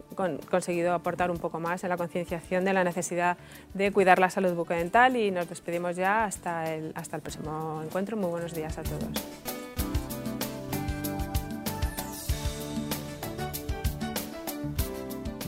conseguido aportar un poco más en la concienciación de la necesidad de cuidar la salud bucodental y nos despedimos ya hasta el, hasta el próximo encuentro. Muy buenos días a todos.